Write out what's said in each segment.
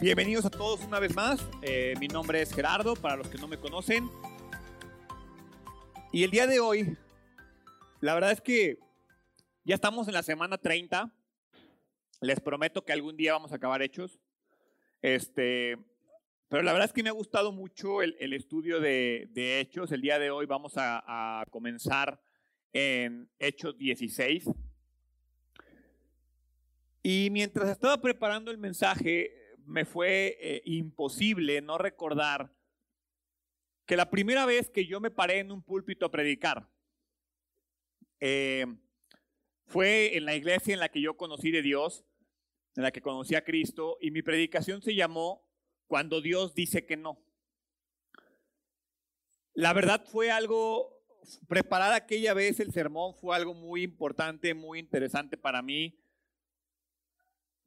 Bienvenidos a todos una vez más. Eh, mi nombre es Gerardo, para los que no me conocen. Y el día de hoy, la verdad es que ya estamos en la semana 30. Les prometo que algún día vamos a acabar hechos. Este, pero la verdad es que me ha gustado mucho el, estudio de, hechos. El día de hoy vamos a, a comenzar en Hechos 16. Y mientras estaba preparando el mensaje, me fue eh, imposible no recordar que la primera vez que yo me paré en un púlpito a predicar eh, fue en la iglesia en la que yo conocí de Dios, en la que conocí a Cristo, y mi predicación se llamó Cuando Dios dice que no. La verdad fue algo, preparar aquella vez el sermón fue algo muy importante, muy interesante para mí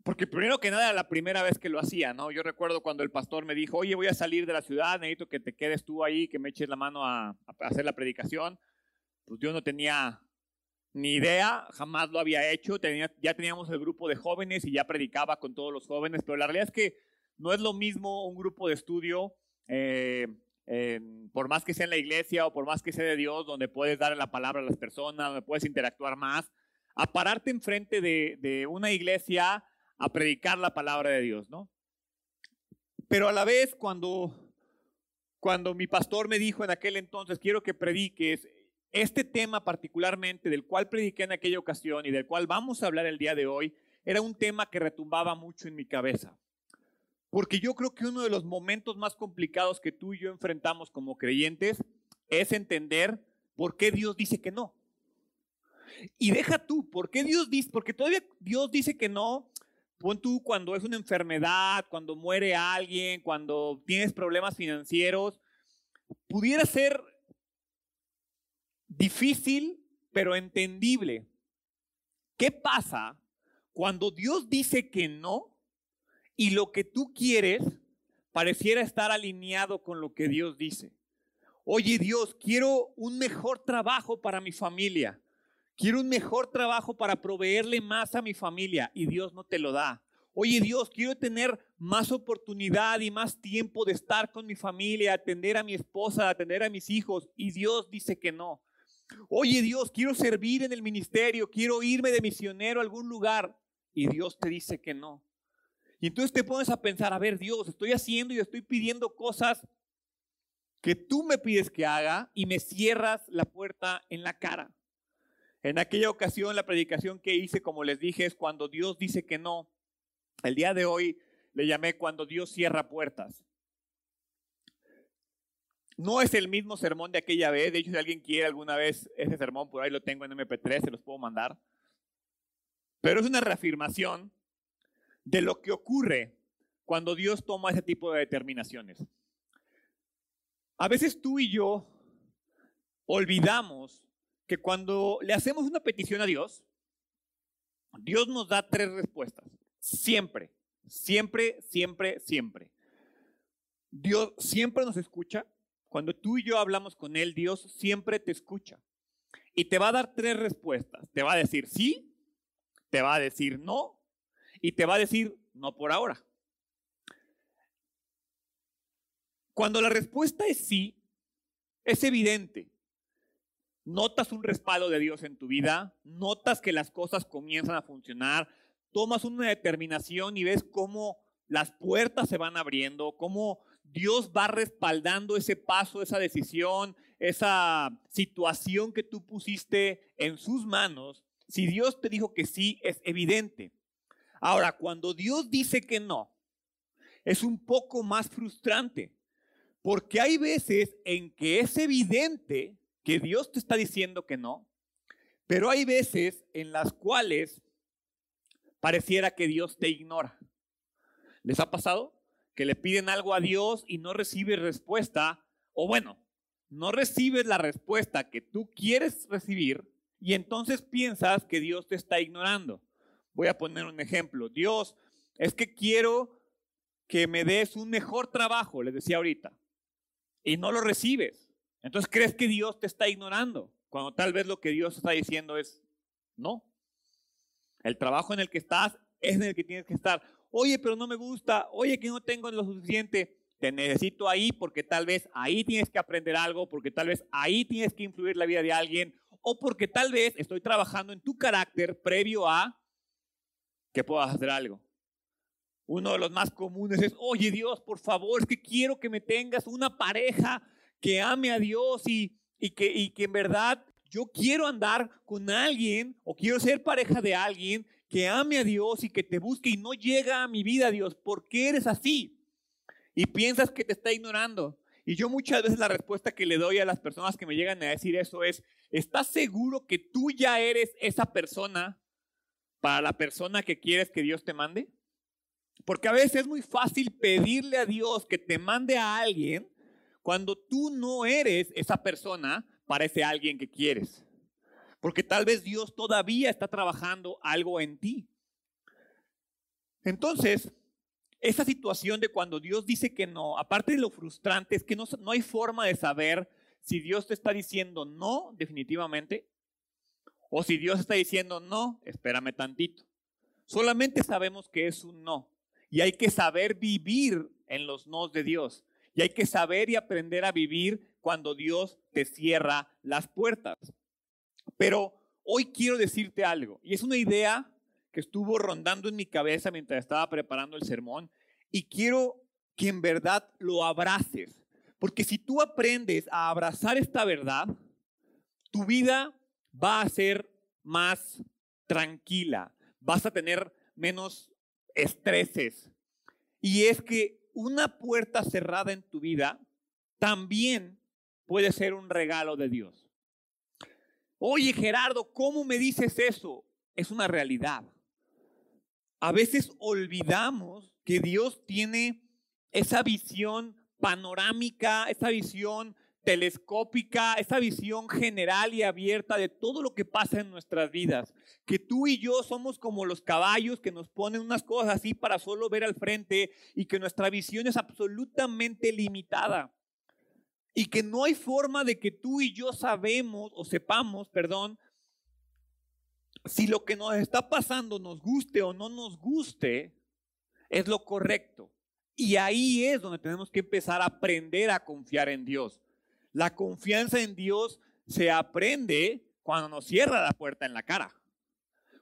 porque primero que nada, la primera vez que lo hacía, ¿no? Yo recuerdo cuando el pastor me dijo, oye, voy a salir de la ciudad, necesito que te quedes tú ahí, que me eches la mano a, hacer la predicación. Pues yo no tenía ni idea, jamás lo había hecho, tenía, ya teníamos el grupo de jóvenes y ya predicaba con todos los jóvenes, pero la realidad es que no es lo mismo un grupo de estudio, eh, por más que sea en la iglesia o por más que sea de Dios, donde puedes dar la palabra a las personas, donde puedes interactuar más, a pararte enfrente de, de una iglesia a predicar la palabra de Dios, ¿no? Pero a la vez cuando, cuando mi pastor me dijo en aquel entonces, quiero que prediques este tema particularmente del cual prediqué en aquella ocasión y del cual vamos a hablar el día de hoy, era un tema que retumbaba mucho en mi cabeza. Porque yo creo que uno de los momentos más complicados que tú y yo enfrentamos como creyentes es entender por qué Dios dice que no. Y deja tú, ¿por qué Dios dice? Porque todavía Dios dice que no Pon tú cuando es una enfermedad, cuando muere alguien, cuando tienes problemas financieros, pudiera ser difícil, pero entendible. ¿Qué pasa cuando Dios dice que no y lo que tú quieres pareciera estar alineado con lo que Dios dice? Oye Dios, quiero un mejor trabajo para mi familia. Quiero un mejor trabajo para proveerle más a mi familia y Dios no te lo da. Oye Dios, quiero tener más oportunidad y más tiempo de estar con mi familia, atender a mi esposa, atender a mis hijos y Dios dice que no. Oye Dios, quiero servir en el ministerio, quiero irme de misionero a algún lugar y Dios te dice que no. Y entonces te pones a pensar, a ver Dios, estoy haciendo y estoy pidiendo cosas que tú me pides que haga y me cierras la puerta en la cara. En aquella ocasión, la predicación que hice, como les dije, es cuando Dios dice que no. El día de hoy le llamé cuando Dios cierra puertas. No es el mismo sermón de aquella vez. De hecho, si alguien quiere alguna vez ese sermón, por ahí lo tengo en MP3, se los puedo mandar. Pero es una reafirmación de lo que ocurre cuando Dios toma ese tipo de determinaciones. A veces tú y yo olvidamos que cuando le hacemos una petición a Dios, Dios nos da tres respuestas. Siempre, siempre, siempre, siempre. Dios siempre nos escucha. Cuando tú y yo hablamos con Él, Dios siempre te escucha. Y te va a dar tres respuestas. Te va a decir sí, te va a decir no y te va a decir no por ahora. Cuando la respuesta es sí, es evidente notas un respaldo de Dios en tu vida, notas que las cosas comienzan a funcionar, tomas una determinación y ves cómo las puertas se van abriendo, cómo Dios va respaldando ese paso, esa decisión, esa situación que tú pusiste en sus manos. Si Dios te dijo que sí, es evidente. Ahora, cuando Dios dice que no, es un poco más frustrante, porque hay veces en que es evidente que Dios te está diciendo que no, pero hay veces en las cuales pareciera que Dios te ignora. ¿Les ha pasado? Que le piden algo a Dios y no recibes respuesta, o bueno, no recibes la respuesta que tú quieres recibir y entonces piensas que Dios te está ignorando. Voy a poner un ejemplo. Dios, es que quiero que me des un mejor trabajo, les decía ahorita, y no lo recibes. Entonces crees que Dios te está ignorando, cuando tal vez lo que Dios está diciendo es, no. El trabajo en el que estás es en el que tienes que estar. oye, pero no me gusta, oye, que no tengo lo suficiente. Te necesito ahí porque tal vez ahí tienes que aprender algo, porque tal vez ahí tienes que influir la vida de alguien, o porque tal vez estoy trabajando en tu carácter previo a que puedas hacer algo. Uno de los más comunes es, oye Dios, por favor, es que quiero que me tengas una pareja que ame a Dios y, y, que, y que en verdad yo quiero andar con alguien o quiero ser pareja de alguien que ame a Dios y que te busque y no llega a mi vida, Dios. ¿Por qué eres así? Y piensas que te está ignorando. Y yo muchas veces la respuesta que le doy a las personas que me llegan a decir eso es, ¿estás seguro que tú ya eres esa persona para la persona que quieres que Dios te mande? Porque a veces es muy fácil pedirle a Dios que te mande a alguien cuando tú no eres esa persona para ese alguien que quieres. Porque tal vez Dios todavía está trabajando algo en ti. Entonces, esa situación de cuando Dios dice que no, aparte de lo frustrante, es que no, no hay forma de saber si Dios te está diciendo no definitivamente o si Dios está diciendo no, espérame tantito. Solamente sabemos que es un no. Y hay que saber vivir en los nos de Dios. Y hay que saber y aprender a vivir cuando Dios te cierra las puertas. Pero hoy quiero decirte algo, y es una idea que estuvo rondando en mi cabeza mientras estaba preparando el sermón, y quiero que en verdad lo abraces, porque si tú aprendes a abrazar esta verdad, tu vida va a ser más tranquila, vas a tener menos estreses. Y es que una puerta cerrada en tu vida también puede ser un regalo de Dios. Oye Gerardo, ¿cómo me dices eso? Es una realidad. A veces olvidamos que Dios tiene esa visión panorámica, esa visión telescópica, esa visión general y abierta de todo lo que pasa en nuestras vidas. Que tú y yo somos como los caballos que nos ponen unas cosas así para solo ver al frente y que nuestra visión es absolutamente limitada. Y que no hay forma de que tú y yo sabemos o sepamos, perdón, si lo que nos está pasando nos guste o no nos guste, es lo correcto. Y ahí es donde tenemos que empezar a aprender a confiar en Dios. La confianza en Dios se aprende cuando nos cierra la puerta en la cara.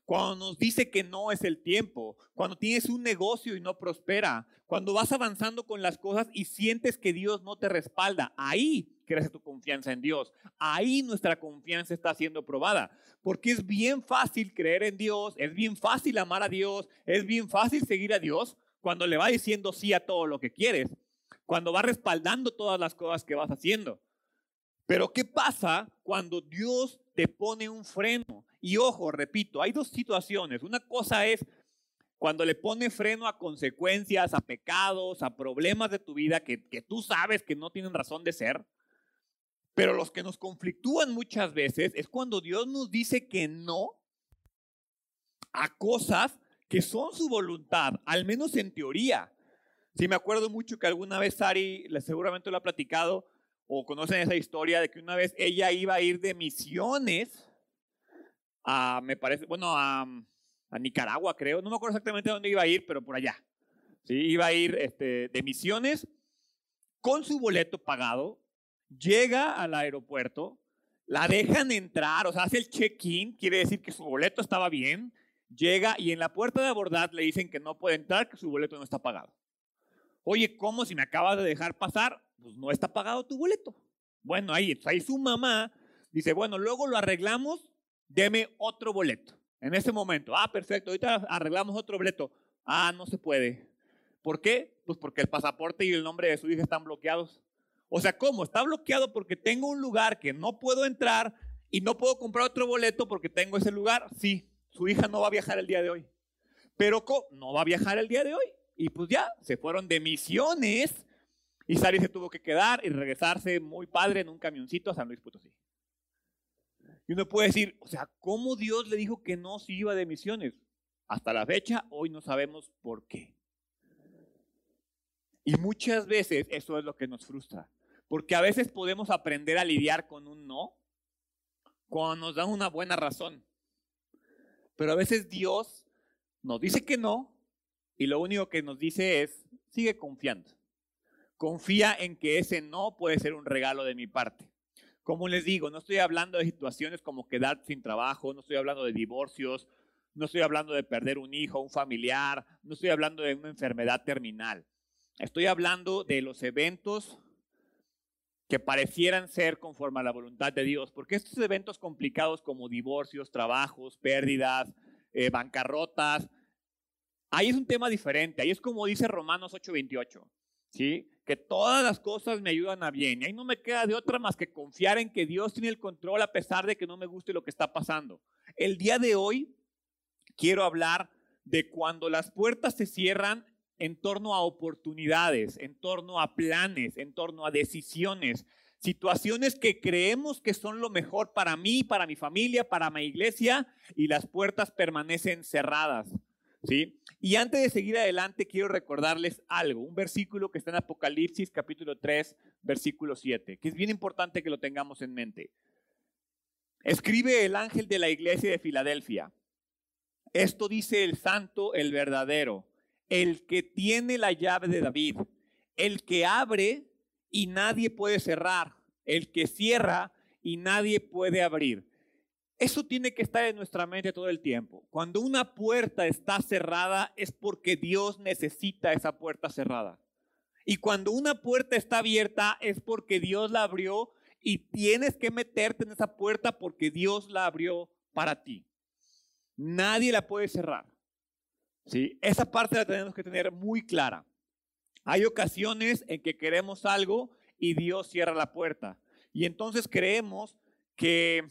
Cuando nos dice que no es el tiempo, cuando tienes un negocio y no prospera, cuando vas avanzando con las cosas y sientes que Dios no te respalda, ahí crece tu confianza en Dios. Ahí nuestra confianza está siendo probada. Porque es bien fácil creer en Dios, es bien fácil amar a Dios, es bien fácil seguir a Dios cuando le va diciendo sí a todo lo que quieres, cuando va respaldando todas las cosas que vas haciendo. Pero ¿qué pasa cuando Dios te pone un freno? Y ojo, repito, hay dos situaciones. Una cosa es cuando le pone freno a consecuencias, a pecados, a problemas de tu vida que, que tú sabes que no tienen razón de ser. Pero los que nos conflictúan muchas veces es cuando Dios nos dice que no a cosas que son su voluntad, al menos en teoría. Sí, me acuerdo mucho que alguna vez Sari, seguramente lo ha platicado, o conocen esa historia de que una vez ella iba a ir de misiones a, me parece, bueno, a, a Nicaragua, creo. No me acuerdo exactamente dónde iba a ir, pero por allá. Sí, iba a ir este, de misiones con su boleto pagado. Llega al aeropuerto, la dejan entrar, o sea, hace el check-in, quiere decir que su boleto estaba bien. Llega y en la puerta de abordar le dicen que no puede entrar, que su boleto no está pagado. Oye, ¿cómo si me acabas de dejar pasar? Pues no está pagado tu boleto. Bueno, ahí, ahí su mamá dice, bueno, luego lo arreglamos, deme otro boleto. En ese momento, ah, perfecto, ahorita arreglamos otro boleto. Ah, no se puede. ¿Por qué? Pues porque el pasaporte y el nombre de su hija están bloqueados. O sea, ¿cómo? Está bloqueado porque tengo un lugar que no puedo entrar y no puedo comprar otro boleto porque tengo ese lugar. Sí, su hija no va a viajar el día de hoy. Pero ¿cómo? no va a viajar el día de hoy. Y pues ya, se fueron de misiones. Y Sari se tuvo que quedar y regresarse muy padre en un camioncito a San Luis Potosí. Y uno puede decir, o sea, ¿cómo Dios le dijo que no se iba de misiones? Hasta la fecha, hoy no sabemos por qué. Y muchas veces eso es lo que nos frustra. Porque a veces podemos aprender a lidiar con un no cuando nos dan una buena razón. Pero a veces Dios nos dice que no Y lo único que nos dice es, sigue confiando. Confía en que ese no puede ser un regalo de mi parte. Como les digo, no estoy hablando de situaciones como quedar sin trabajo, no estoy hablando de divorcios, no estoy hablando de perder un hijo, un familiar, no estoy hablando de una enfermedad terminal. Estoy hablando de los eventos que parecieran ser conforme a la voluntad de Dios, porque estos eventos complicados como divorcios, trabajos, pérdidas, eh, bancarrotas, ahí es un tema diferente, ahí es como dice Romanos 8:28, ¿sí? Que todas las cosas me ayudan a bien. Y ahí no me queda de otra más que confiar en que Dios tiene el control a pesar de que no me guste lo que está pasando. El día de hoy quiero hablar de cuando las puertas se cierran en torno a oportunidades, en torno a planes, en torno a decisiones, situaciones que creemos que son lo mejor para mí, para mi familia, para mi iglesia, y las puertas permanecen cerradas. ¿Sí? Y antes de seguir adelante, quiero recordarles algo, un versículo que está en Apocalipsis capítulo 3, versículo 7, que es bien importante que lo tengamos en mente. Escribe el ángel de la iglesia de Filadelfia. Esto dice el santo, el verdadero, el que tiene la llave de David, el que abre y nadie puede cerrar, el que cierra y nadie puede abrir. Eso tiene que estar en nuestra mente todo el tiempo. Cuando una puerta está cerrada es porque Dios necesita esa puerta cerrada. Y cuando una puerta está abierta es porque Dios la abrió y tienes que meterte en esa puerta porque Dios la abrió para ti. Nadie la puede cerrar. ¿sí? Esa parte la tenemos que tener muy clara. Hay ocasiones en que queremos algo y Dios cierra la puerta. Y entonces creemos que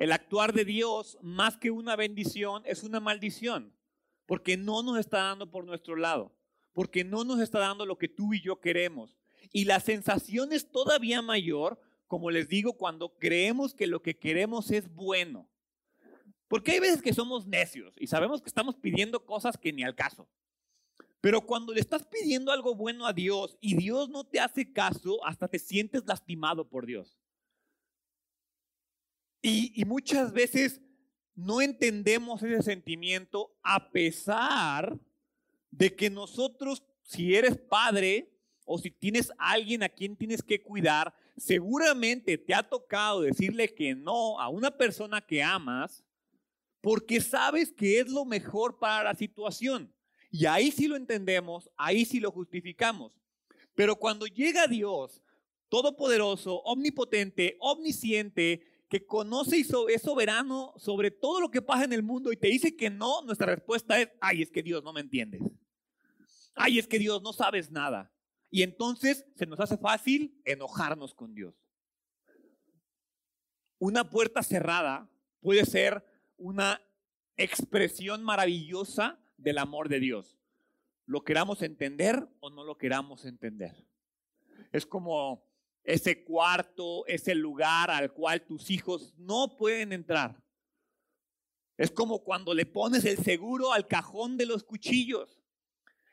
el actuar de Dios, más que una bendición, es una maldición, porque no nos está dando por nuestro lado, porque no nos está dando lo que tú y yo queremos. Y la sensación es todavía mayor, como les digo, cuando creemos que lo que queremos es bueno. Porque hay veces que somos necios y sabemos que estamos pidiendo cosas que ni al caso. Pero cuando le estás pidiendo algo bueno a Dios y Dios no te hace caso, hasta te sientes lastimado por Dios. Y, muchas veces no entendemos ese sentimiento a pesar de que nosotros, si eres padre o si tienes alguien a quien tienes que cuidar, seguramente te ha tocado decirle que no a una persona que amas porque sabes que es lo mejor para la situación. Y ahí sí lo entendemos, ahí sí lo justificamos. Pero cuando llega Dios, todopoderoso, omnipotente, omnisciente, que conoce y es soberano sobre todo lo que pasa en el mundo y te dice que no, nuestra respuesta es, ay, es que Dios no me entiendes. Ay, es que Dios no sabes nada. Y entonces se nos hace fácil enojarnos con Dios. Una puerta cerrada puede ser una expresión maravillosa del amor de Dios. Lo queramos entender o no lo queramos entender. Es como ese cuarto, ese lugar al cual tus hijos no pueden entrar. Es como cuando le pones el seguro al cajón de los cuchillos.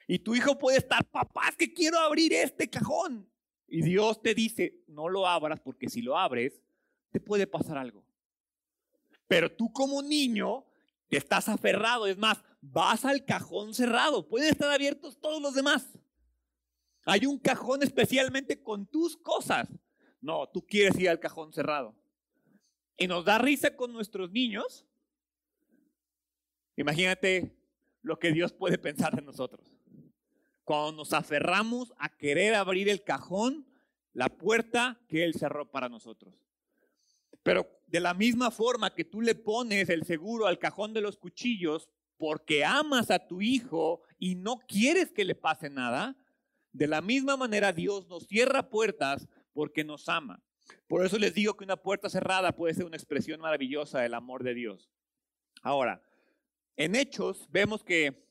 Y tu hijo puede estar, papá, es que quiero abrir este cajón. Y Dios te dice, no lo abras porque si lo abres, te puede pasar algo. Pero tú como niño te estás aferrado. Es más, vas al cajón cerrado. Pueden estar abiertos todos los demás. Hay un cajón especialmente con tus cosas. No, tú quieres ir al cajón cerrado. Y nos da risa con nuestros niños. Imagínate lo que Dios puede pensar de nosotros. Cuando nos aferramos a querer abrir el cajón, la puerta que Él cerró para nosotros. Pero de la misma forma que tú le pones el seguro al cajón de los cuchillos porque amas a tu hijo y no quieres que le pase nada, de la misma manera Dios nos cierra puertas porque nos ama. Por eso les digo que una puerta cerrada puede ser una expresión maravillosa del amor de Dios. Ahora, en Hechos vemos que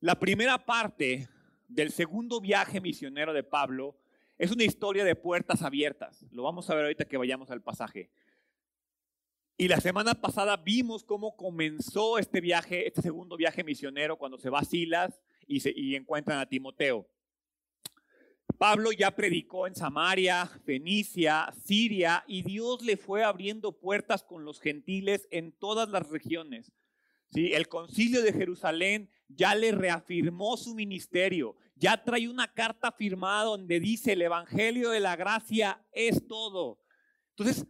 la primera parte del segundo viaje misionero de Pablo es una historia de puertas abiertas. Lo vamos a ver ahorita que vayamos al pasaje. Y la semana pasada vimos cómo comenzó este viaje, este segundo viaje misionero, cuando se va a Silas y, se, y encuentran a Timoteo. Pablo ya predicó en Samaria, Fenicia, Siria, y Dios le fue abriendo puertas con los gentiles en todas las regiones. ¿sí? El concilio de Jerusalén ya le reafirmó su ministerio, ya trae una carta firmada donde dice el Evangelio de la Gracia es todo. Entonces,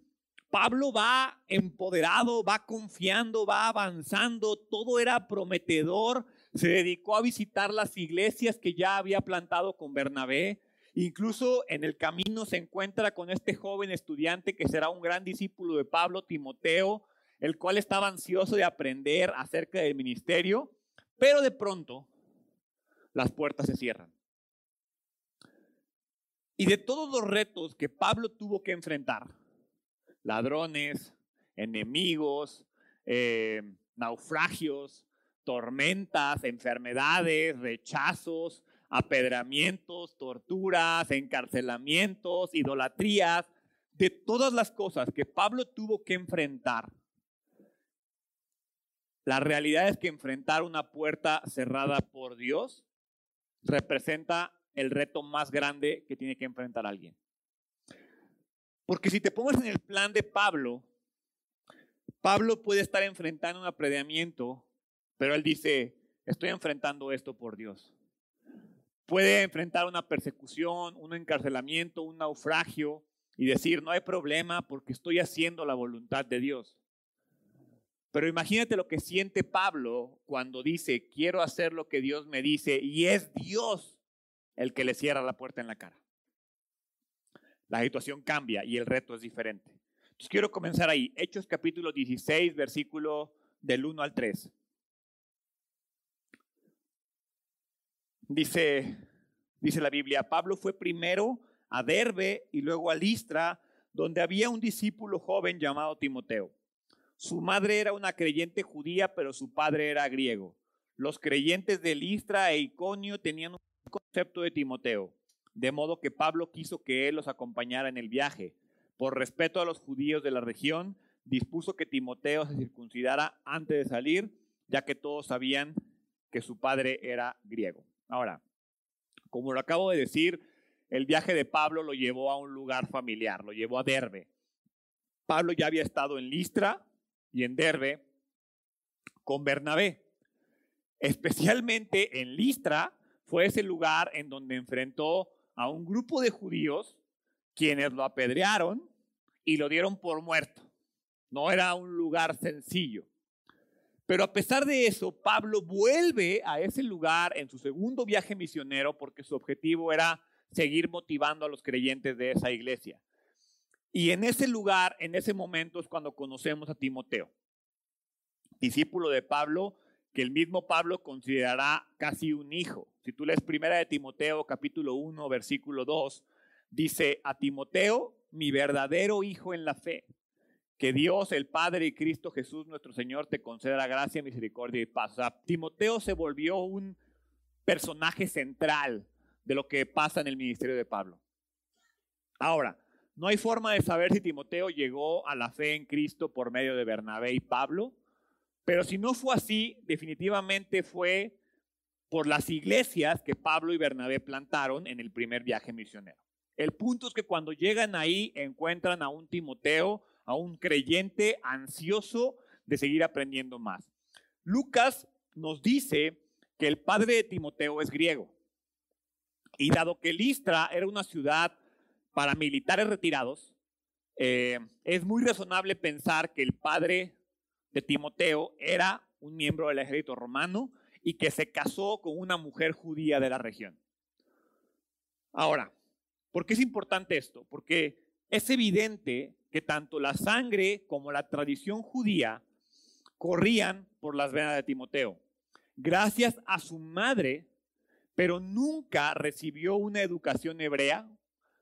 Pablo va empoderado, va confiando, va avanzando, todo era prometedor, se dedicó a visitar las iglesias que ya había plantado con Bernabé, incluso en el camino se encuentra con este joven estudiante que será un gran discípulo de Pablo, Timoteo, el cual estaba ansioso de aprender acerca del ministerio, pero de pronto las puertas se cierran. Y de todos los retos que Pablo tuvo que enfrentar, ladrones, enemigos, eh, naufragios, tormentas, enfermedades, rechazos, apedramientos, torturas, encarcelamientos, idolatrías, de todas las cosas que Pablo tuvo que enfrentar. La realidad es que enfrentar una puerta cerrada por Dios representa el reto más grande que tiene que enfrentar alguien. Porque si te pones en el plan de Pablo, Pablo puede estar enfrentando un apedreamiento, pero él dice, estoy enfrentando esto por Dios. Puede enfrentar una persecución, un encarcelamiento, un naufragio y decir, no hay problema porque estoy haciendo la voluntad de Dios. Pero imagínate lo que siente Pablo cuando dice, quiero hacer lo que Dios me dice y es Dios el que le cierra la puerta en la cara la situación cambia y el reto es diferente. Entonces quiero comenzar ahí. Hechos capítulo 16, versículo del 1 al 3. Dice, dice la Biblia, Pablo fue primero a Derbe y luego a Listra, donde había un discípulo joven llamado Timoteo. Su madre era una creyente judía, pero su padre era griego. Los creyentes de Listra e Iconio tenían un concepto de Timoteo de modo que Pablo quiso que él los acompañara en el viaje. Por respeto a los judíos de la región, dispuso que Timoteo se circuncidara antes de salir, ya que todos sabían que su padre era griego. Ahora, como lo acabo de decir, el viaje de Pablo lo llevó a un lugar familiar, lo llevó a Derbe. Pablo ya había estado en Listra y en Derbe con Bernabé. Especialmente en Listra fue ese lugar en donde enfrentó a un grupo de judíos quienes lo apedrearon y lo dieron por muerto. No era un lugar sencillo. Pero a pesar de eso, Pablo vuelve a ese lugar en su segundo viaje misionero porque su objetivo era seguir motivando a los creyentes de esa iglesia. Y en ese lugar, en ese momento es cuando conocemos a Timoteo, discípulo de Pablo, que el mismo Pablo considerará casi un hijo. Si tú lees primera de Timoteo capítulo 1 versículo 2, dice a Timoteo, mi verdadero hijo en la fe, que Dios el Padre y Cristo Jesús nuestro Señor te conceda gracia, misericordia y paz. Timoteo se volvió un personaje central de lo que pasa en el ministerio de Pablo. Ahora, no hay forma de saber si Timoteo llegó a la fe en Cristo por medio de Bernabé y Pablo, pero si no fue así, definitivamente fue por las iglesias que Pablo y Bernabé plantaron en el primer viaje misionero. El punto es que cuando llegan ahí encuentran a un Timoteo, a un creyente ansioso de seguir aprendiendo más. Lucas nos dice que el padre de Timoteo es griego. Y dado que Listra era una ciudad para militares retirados, eh, es muy razonable pensar que el padre de Timoteo era un miembro del ejército romano y que se casó con una mujer judía de la región. Ahora, ¿por qué es importante esto? Porque es evidente que tanto la sangre como la tradición judía corrían por las venas de Timoteo. Gracias a su madre, pero nunca recibió una educación hebrea,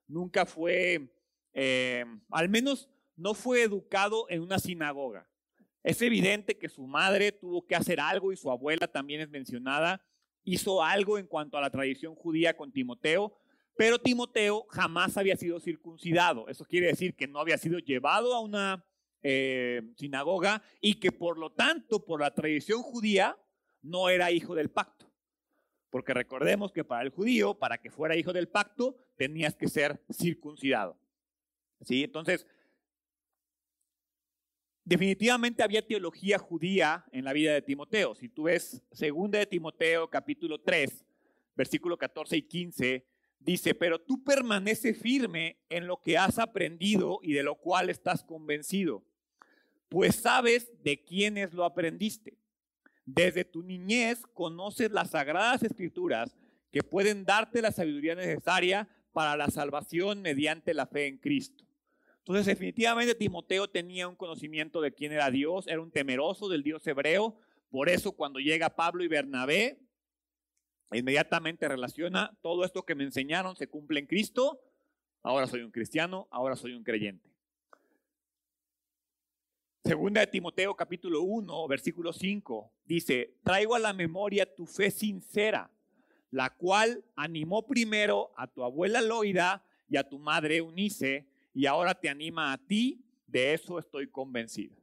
nunca fue, eh, al menos no fue educado en una sinagoga. Es evidente que su madre tuvo que hacer algo y su abuela también es mencionada, hizo algo en cuanto a la tradición judía con Timoteo, pero Timoteo jamás había sido circuncidado. Eso quiere decir que no había sido llevado a una eh, sinagoga y que por lo tanto, por la tradición judía, no era hijo del pacto. Porque recordemos que para el judío, para que fuera hijo del pacto, tenías que ser circuncidado. ¿Sí? Entonces, definitivamente había teología judía en la vida de Timoteo. Si tú ves 2 de Timoteo capítulo 3, versículo 14 y 15, dice, pero tú permanece firme en lo que has aprendido y de lo cual estás convencido, pues sabes de quiénes lo aprendiste. Desde tu niñez conoces las sagradas escrituras que pueden darte la sabiduría necesaria para la salvación mediante la fe en Cristo. Entonces, definitivamente Timoteo tenía un conocimiento de quién era Dios, era un temeroso del Dios hebreo. Por eso cuando llega Pablo y Bernabé, inmediatamente relaciona todo esto que me enseñaron se cumple en Cristo. Ahora soy un cristiano, ahora soy un creyente. Segunda de Timoteo capítulo 1, versículo 5, dice, traigo a la memoria tu fe sincera, la cual animó primero a tu abuela Loida y a tu madre Unice, y ahora te anima a ti, de eso estoy convencido.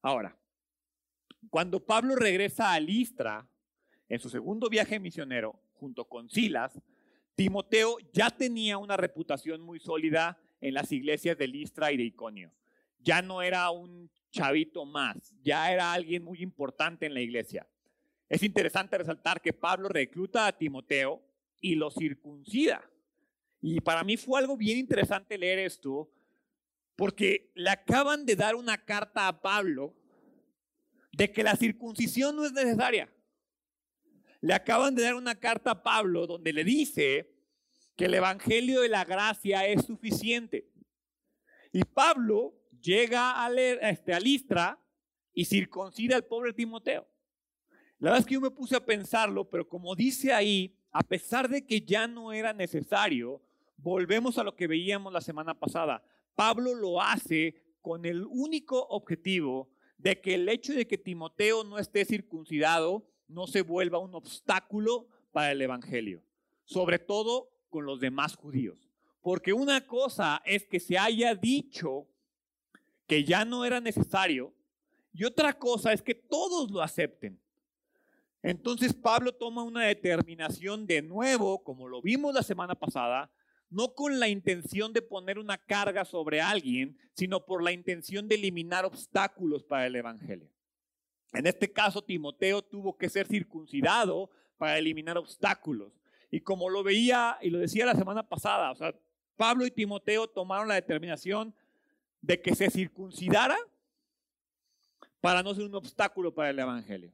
Ahora, cuando Pablo regresa a Listra, en su segundo viaje misionero, junto con Silas, Timoteo ya tenía una reputación muy sólida en las iglesias de Listra y de Iconio. Ya no era un chavito más, ya era alguien muy importante en la iglesia. Es interesante resaltar que Pablo recluta a Timoteo y lo circuncida. Y para mí fue algo bien interesante leer esto, porque le acaban de dar una carta a Pablo de que la circuncisión no es necesaria. Le acaban de dar una carta a Pablo donde le dice que el Evangelio de la Gracia es suficiente. Y Pablo llega a, leer, este, a Listra y circuncida al pobre Timoteo. La verdad es que yo me puse a pensarlo, pero como dice ahí, a pesar de que ya no era necesario, volvemos a lo que veíamos la semana pasada. Pablo lo hace con el único objetivo de que el hecho de que Timoteo no esté circuncidado no se vuelva un obstáculo para el Evangelio, sobre todo con los demás judíos. Porque una cosa es que se haya dicho que ya no era necesario y otra cosa es que todos lo acepten. Entonces Pablo toma una determinación de nuevo, como lo vimos la semana pasada, no con la intención de poner una carga sobre alguien, sino por la intención de eliminar obstáculos para el Evangelio. En este caso, Timoteo tuvo que ser circuncidado para eliminar obstáculos. Y como lo veía y lo decía la semana pasada, o sea, Pablo y Timoteo tomaron la determinación de que se circuncidara para no ser un obstáculo para el Evangelio.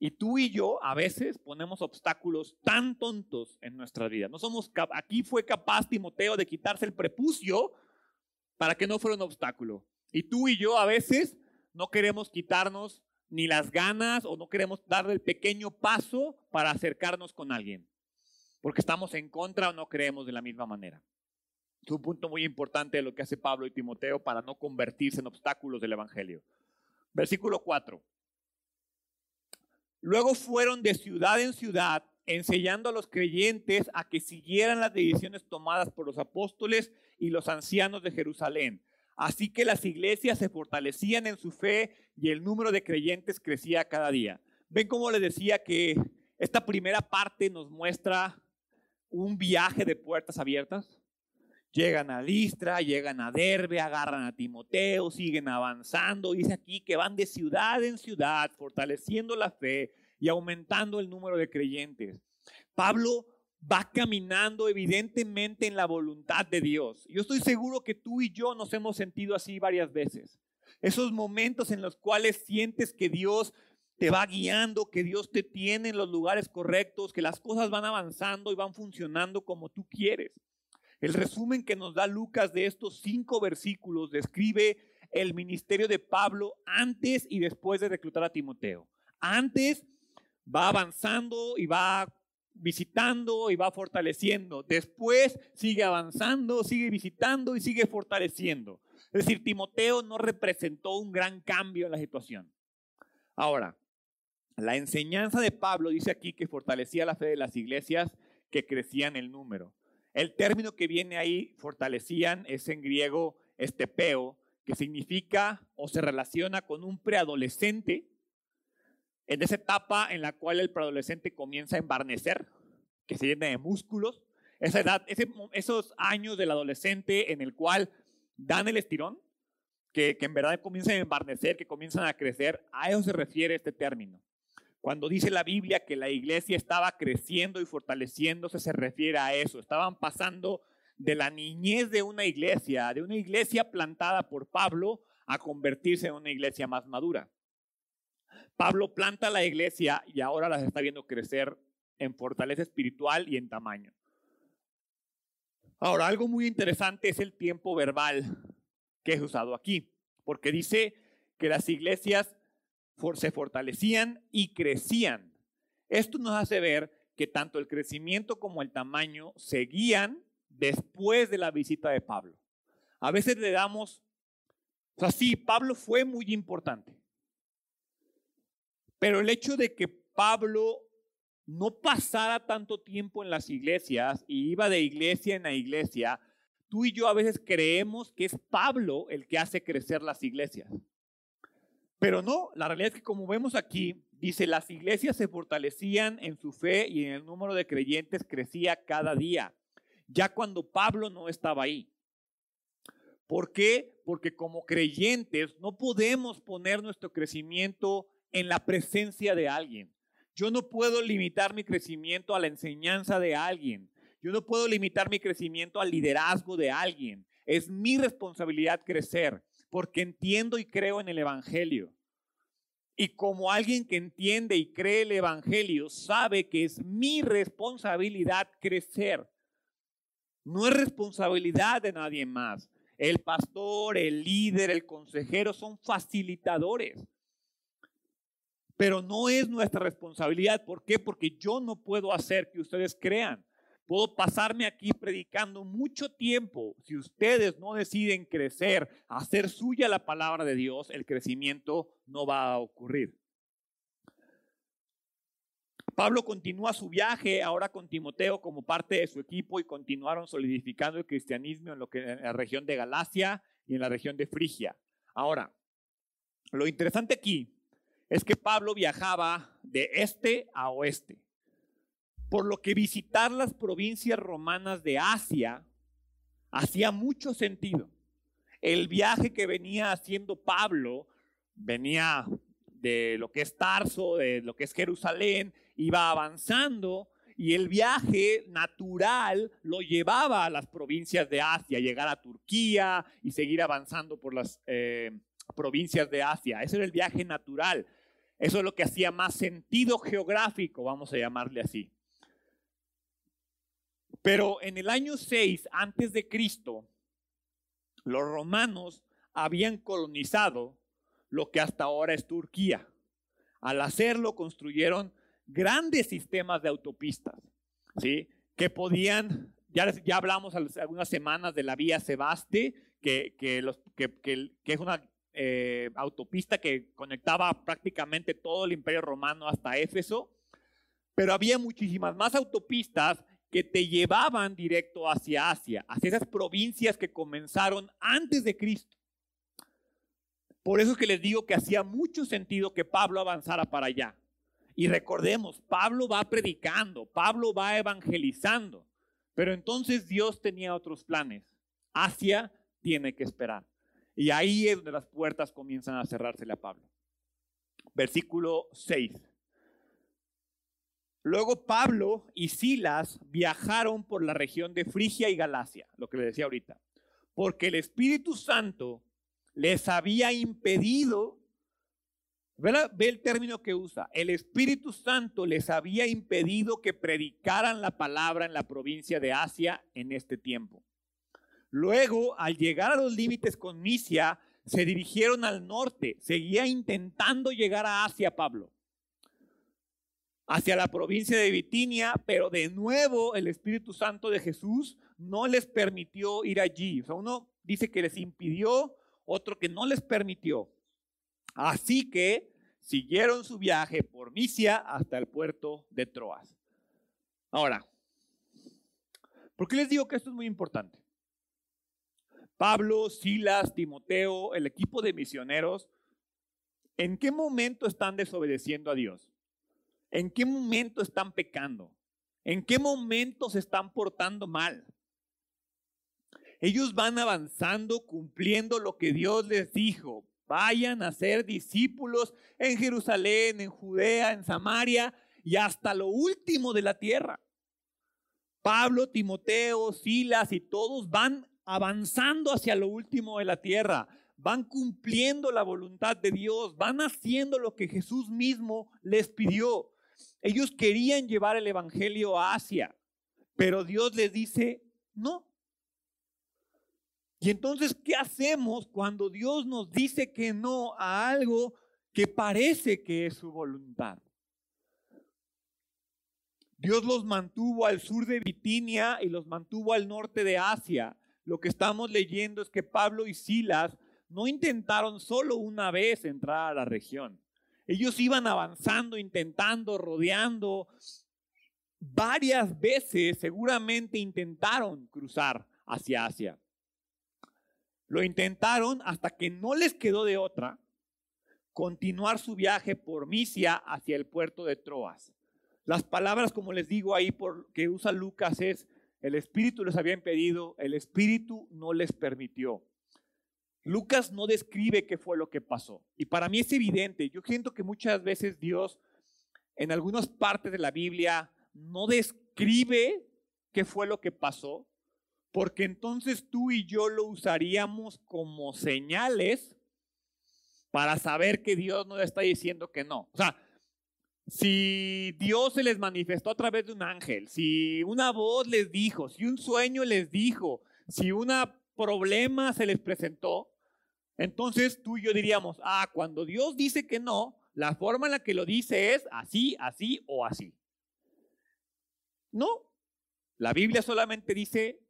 Y tú y yo a veces ponemos obstáculos tan tontos en nuestra vida. No somos aquí fue capaz Timoteo de quitarse el prepucio para que no fuera un obstáculo. Y tú y yo a veces no queremos quitarnos ni las ganas o no queremos darle el pequeño paso para acercarnos con alguien, porque estamos en contra o no creemos de la misma manera. Es un punto muy importante de lo que hace Pablo y Timoteo para no convertirse en obstáculos del Evangelio. Versículo 4. Luego fueron de ciudad en ciudad enseñando a los creyentes a que siguieran las decisiones tomadas por los apóstoles y los ancianos de Jerusalén. Así que las iglesias se fortalecían en su fe y el número de creyentes crecía cada día. ¿Ven cómo les decía que esta primera parte nos muestra un viaje de puertas abiertas? Llegan a Listra, llegan a Derbe, agarran a Timoteo, siguen avanzando. Dice aquí que van de ciudad en ciudad, fortaleciendo la fe y aumentando el número de creyentes. Pablo va caminando evidentemente en la voluntad de Dios. Yo estoy seguro que tú y yo nos hemos sentido así varias veces. Esos momentos en los cuales sientes que Dios te va guiando, que Dios te tiene en los lugares correctos, que las cosas van avanzando y van funcionando como tú quieres. El resumen que nos da Lucas de estos cinco versículos describe el ministerio de Pablo antes y después de reclutar a Timoteo. Antes va avanzando y va visitando y va fortaleciendo. Después sigue avanzando, sigue visitando y sigue fortaleciendo. Es decir, Timoteo no representó un gran cambio en la situación. Ahora, la enseñanza de Pablo dice aquí que fortalecía la fe de las iglesias que crecían el número. El término que viene ahí, fortalecían, es en griego estepeo, que significa o se relaciona con un preadolescente en esa etapa en la cual el preadolescente comienza a embarnecer, que se llena de músculos, esa edad, esos años del adolescente en el cual dan el estirón, que, que en verdad comienzan a embarnecer, que comienzan a crecer, a eso se refiere este término. Cuando dice la Biblia que la iglesia estaba creciendo y fortaleciéndose, se refiere a eso. Estaban pasando de la niñez de una iglesia, de una iglesia plantada por Pablo, a convertirse en una iglesia más madura. Pablo planta la iglesia y ahora las está viendo crecer en fortaleza espiritual y en tamaño. Ahora, algo muy interesante es el tiempo verbal que es usado aquí, porque dice que las iglesias se fortalecían y crecían. Esto nos hace ver que tanto el crecimiento como el tamaño seguían después de la visita de Pablo. A veces le damos, o sea, sí, Pablo fue muy importante, pero el hecho de que Pablo no pasara tanto tiempo en las iglesias y iba de iglesia en la iglesia, tú y yo a veces creemos que es Pablo el que hace crecer las iglesias. Pero no, la realidad es que como vemos aquí, dice, las iglesias se fortalecían en su fe y en el número de creyentes crecía cada día, ya cuando Pablo no estaba ahí. ¿Por qué? Porque como creyentes no podemos poner nuestro crecimiento en la presencia de alguien. Yo no puedo limitar mi crecimiento a la enseñanza de alguien. Yo no puedo limitar mi crecimiento al liderazgo de alguien. Es mi responsabilidad crecer porque entiendo y creo en el Evangelio. Y como alguien que entiende y cree el Evangelio, sabe que es mi responsabilidad crecer. No es responsabilidad de nadie más. El pastor, el líder, el consejero son facilitadores. Pero no es nuestra responsabilidad. ¿Por qué? Porque yo no puedo hacer que ustedes crean. Puedo pasarme aquí predicando mucho tiempo. Si ustedes no deciden crecer, hacer suya la palabra de Dios, el crecimiento no va a ocurrir. Pablo continúa su viaje ahora con Timoteo como parte de su equipo y continuaron solidificando el cristianismo en, lo que, en la región de Galacia y en la región de Frigia. Ahora, lo interesante aquí es que Pablo viajaba de este a oeste por lo que visitar las provincias romanas de Asia hacía mucho sentido. El viaje que venía haciendo Pablo venía de lo que es Tarso, de lo que es Jerusalén, iba avanzando y el viaje natural lo llevaba a las provincias de Asia, llegar a Turquía y seguir avanzando por las eh, provincias de Asia. Ese era el viaje natural. Eso es lo que hacía más sentido geográfico, vamos a llamarle así. Pero en el año 6 antes de Cristo, los romanos habían colonizado lo que hasta ahora es Turquía. Al hacerlo construyeron grandes sistemas de autopistas, ¿sí? Que podían, ya, ya hablamos algunas semanas de la vía Sebaste, que, que, los, que, que es una eh, autopista que conectaba prácticamente todo el imperio romano hasta Éfeso, pero había muchísimas más autopistas que te llevaban directo hacia Asia, hacia esas provincias que comenzaron antes de Cristo. Por eso es que les digo que hacía mucho sentido que Pablo avanzara para allá. Y recordemos, Pablo va predicando, Pablo va evangelizando, pero entonces Dios tenía otros planes. Asia tiene que esperar. Y ahí es donde las puertas comienzan a cerrársele a Pablo. Versículo 6. Luego Pablo y Silas viajaron por la región de Frigia y Galacia, lo que le decía ahorita, porque el Espíritu Santo les había impedido, ve, ve el término que usa, el Espíritu Santo les había impedido que predicaran la palabra en la provincia de Asia en este tiempo. Luego, al llegar a los límites con Misia, se dirigieron al norte, seguía intentando llegar a Asia Pablo hacia la provincia de Bitinia, pero de nuevo el Espíritu Santo de Jesús no les permitió ir allí. O sea, uno dice que les impidió, otro que no les permitió. Así que siguieron su viaje por Misia hasta el puerto de Troas. Ahora, ¿por qué les digo que esto es muy importante? Pablo, Silas, Timoteo, el equipo de misioneros, ¿en qué momento están desobedeciendo a Dios? ¿En qué momento están pecando? ¿En qué momento se están portando mal? Ellos van avanzando, cumpliendo lo que Dios les dijo. Vayan a ser discípulos en Jerusalén, en Judea, en Samaria y hasta lo último de la tierra. Pablo, Timoteo, Silas y todos van avanzando hacia lo último de la tierra, van cumpliendo la voluntad de Dios, van haciendo lo que Jesús mismo les pidió. Ellos querían llevar el Evangelio a Asia, pero Dios les dice, no. Y entonces, ¿qué hacemos cuando Dios nos dice que no a algo que parece que es su voluntad? Dios los mantuvo al sur de Bitinia y los mantuvo al norte de Asia. Lo que estamos leyendo es que Pablo y Silas no intentaron solo una vez entrar a la región. Ellos iban avanzando, intentando, rodeando. Varias veces seguramente intentaron cruzar hacia Asia. Lo intentaron hasta que no les quedó de otra continuar su viaje por Misia hacia el puerto de Troas. Las palabras, como les digo ahí, que usa Lucas es, el Espíritu les había impedido, el Espíritu no les permitió. Lucas no describe qué fue lo que pasó. Y para mí es evidente, yo siento que muchas veces Dios en algunas partes de la Biblia no describe qué fue lo que pasó, porque entonces tú y yo lo usaríamos como señales para saber que Dios no está diciendo que no. O sea, si Dios se les manifestó a través de un ángel, si una voz les dijo, si un sueño les dijo, si un problema se les presentó, entonces tú y yo diríamos, ah, cuando Dios dice que no, la forma en la que lo dice es así, así o así. No, la Biblia solamente dice,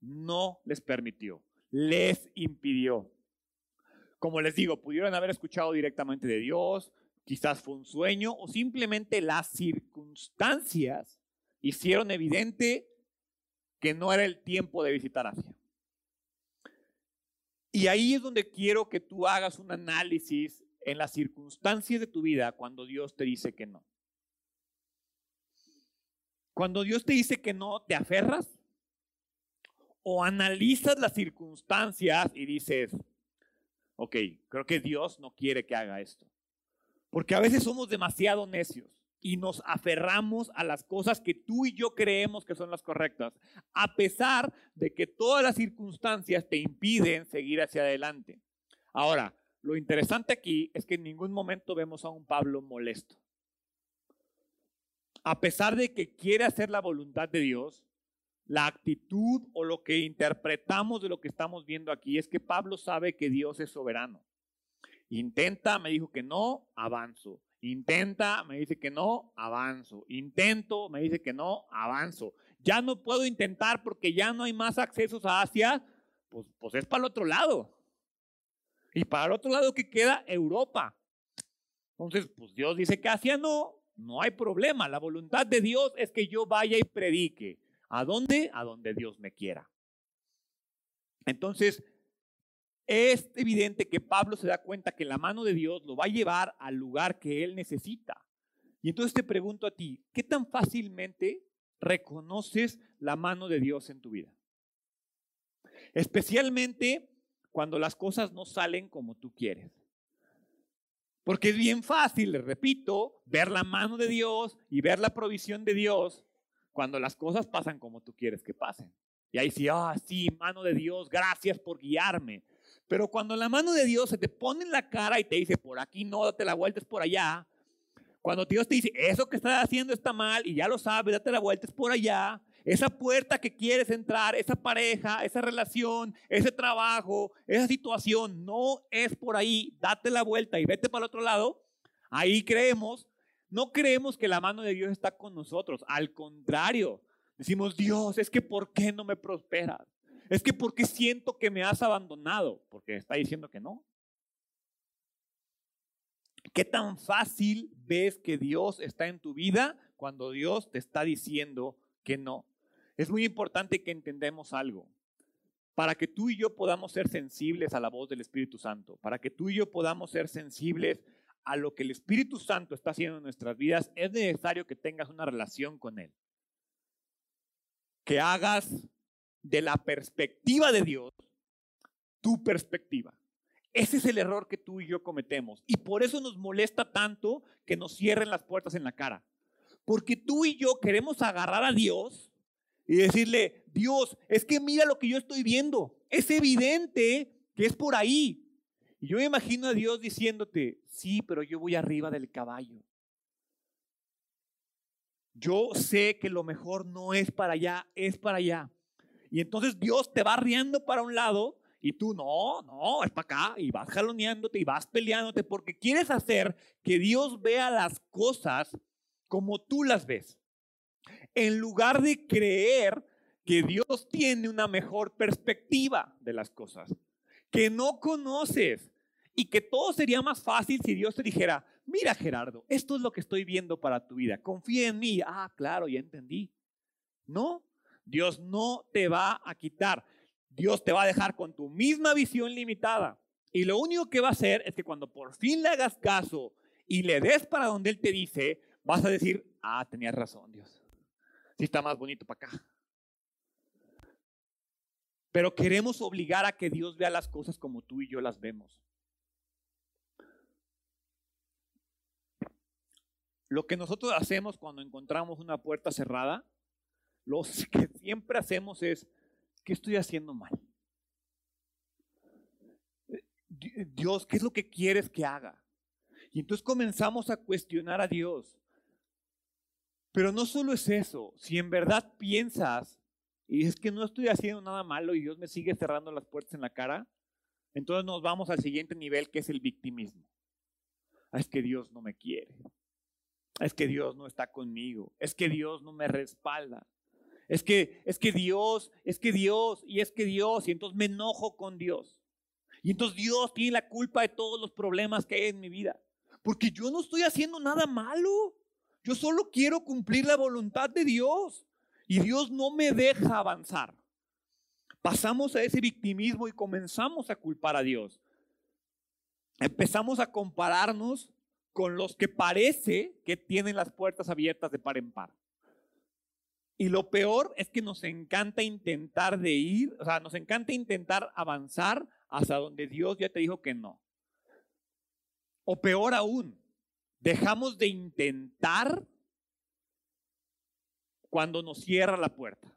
no les permitió, les impidió. Como les digo, pudieron haber escuchado directamente de Dios, Quizás fue un sueño o simplemente las circunstancias hicieron evidente que no era el tiempo de visitar Asia. Y ahí es donde quiero que tú hagas un análisis en las circunstancias de tu vida cuando Dios te dice que no. Cuando Dios te dice que no, ¿te aferras? ¿O analizas las circunstancias y dices, ok, creo que Dios no quiere que haga esto? Porque a veces somos demasiado necios y nos aferramos a las cosas que tú y yo creemos que son las correctas, a pesar de que todas las circunstancias te impiden seguir hacia adelante. Ahora, lo interesante aquí es que en ningún momento vemos a un Pablo molesto. A pesar de que quiere hacer la voluntad de Dios, la actitud o lo que interpretamos de lo que estamos viendo aquí es que Pablo sabe que Dios es soberano. Intenta, me dijo que no, avanzo. Intenta, me dice que no, avanzo. Intento, me dice que no, avanzo. Ya no puedo intentar porque ya no hay más accesos a Asia, pues, pues es para el otro lado. Y para el otro lado que queda Europa. Entonces, pues Dios dice que Asia no, no hay problema. La voluntad de Dios es que yo vaya y predique. ¿A dónde? A donde Dios me quiera. Entonces, es evidente que Pablo se da cuenta que la mano de Dios lo va a llevar al lugar que él necesita. Y entonces te pregunto a ti, ¿qué tan fácilmente reconoces la mano de Dios en tu vida? Especialmente cuando las cosas no salen como tú quieres. Porque es bien fácil, les repito, ver la mano de Dios y ver la provisión de Dios cuando las cosas pasan como tú quieres que pasen. Y ahí sí, ah, sí, mano de Dios, gracias por guiarme. Pero cuando la mano de Dios se te pone en la cara y te dice, por aquí no, date la vuelta, es por allá. Cuando Dios te dice, eso que estás haciendo está mal y ya lo sabes, date la vuelta, es por allá. Esa puerta que quieres entrar, esa pareja, esa relación, ese trabajo, esa situación, no es por ahí. Date la vuelta y vete para el otro lado. Ahí creemos, no creemos que la mano de Dios está con nosotros. Al contrario, decimos, Dios, es que ¿por qué no me prosperas? Es que ¿por qué siento que me has abandonado? Porque está diciendo que no. ¿Qué tan fácil ves que Dios está en tu vida cuando Dios te está diciendo que no? Es muy importante que entendamos algo. Para que tú y yo podamos ser sensibles a la voz del Espíritu Santo, para que tú y yo podamos ser sensibles a lo que el Espíritu Santo está haciendo en nuestras vidas, es necesario que tengas una relación con Él. Que hagas de la perspectiva de Dios tu perspectiva. Ese es el error que tú y yo cometemos. Y por eso nos molesta tanto que nos cierren las puertas en la cara. Porque tú y yo queremos agarrar a Dios y decirle, Dios, es que mira lo que yo estoy viendo. Es evidente que es por ahí. Y yo me imagino a Dios diciéndote, sí, pero yo voy arriba del caballo. Yo sé que lo mejor no es para allá, es para allá. Y entonces Dios te va riendo para un lado y tú no, no, es para acá y vas jaloneándote y vas peleándote porque quieres hacer que Dios vea las cosas como tú las ves. En lugar de creer que Dios tiene una mejor perspectiva de las cosas, que no conoces y que todo sería más fácil si Dios te dijera, mira Gerardo, esto es lo que estoy viendo para tu vida, confía en mí. Ah, claro, ya entendí. No, Dios no te va a quitar. Dios te va a dejar con tu misma visión limitada. Y lo único que va a hacer es que cuando por fin le hagas caso y le des para donde Él te dice, vas a decir, ah, tenías razón, Dios. Sí está más bonito para acá. Pero queremos obligar a que Dios vea las cosas como tú y yo las vemos. Lo que nosotros hacemos cuando encontramos una puerta cerrada, lo que siempre hacemos es ¿qué estoy haciendo mal? Dios, ¿qué es lo que quieres que haga? Y entonces comenzamos a cuestionar a Dios. Pero no solo es eso, si en verdad piensas y es que no estoy haciendo nada malo y Dios me sigue cerrando las puertas en la cara, entonces nos vamos al siguiente nivel que es el victimismo. Ah, es que Dios no me quiere. Es que Dios no está conmigo. Es que Dios no me respalda. Es que, es que Dios, es que Dios, y es que Dios, y entonces me enojo con Dios. Y entonces Dios tiene la culpa de todos los problemas que hay en mi vida. Porque yo no estoy haciendo nada malo. Yo solo quiero cumplir la voluntad de Dios. Y Dios no me deja avanzar. Pasamos a ese victimismo y comenzamos a culpar a Dios. Empezamos a compararnos con los que parece que tienen las puertas abiertas de par en par. Y lo peor es que nos encanta intentar de ir, o sea, nos encanta intentar avanzar hasta donde Dios ya te dijo que no. O peor aún, dejamos de intentar cuando nos cierra la puerta.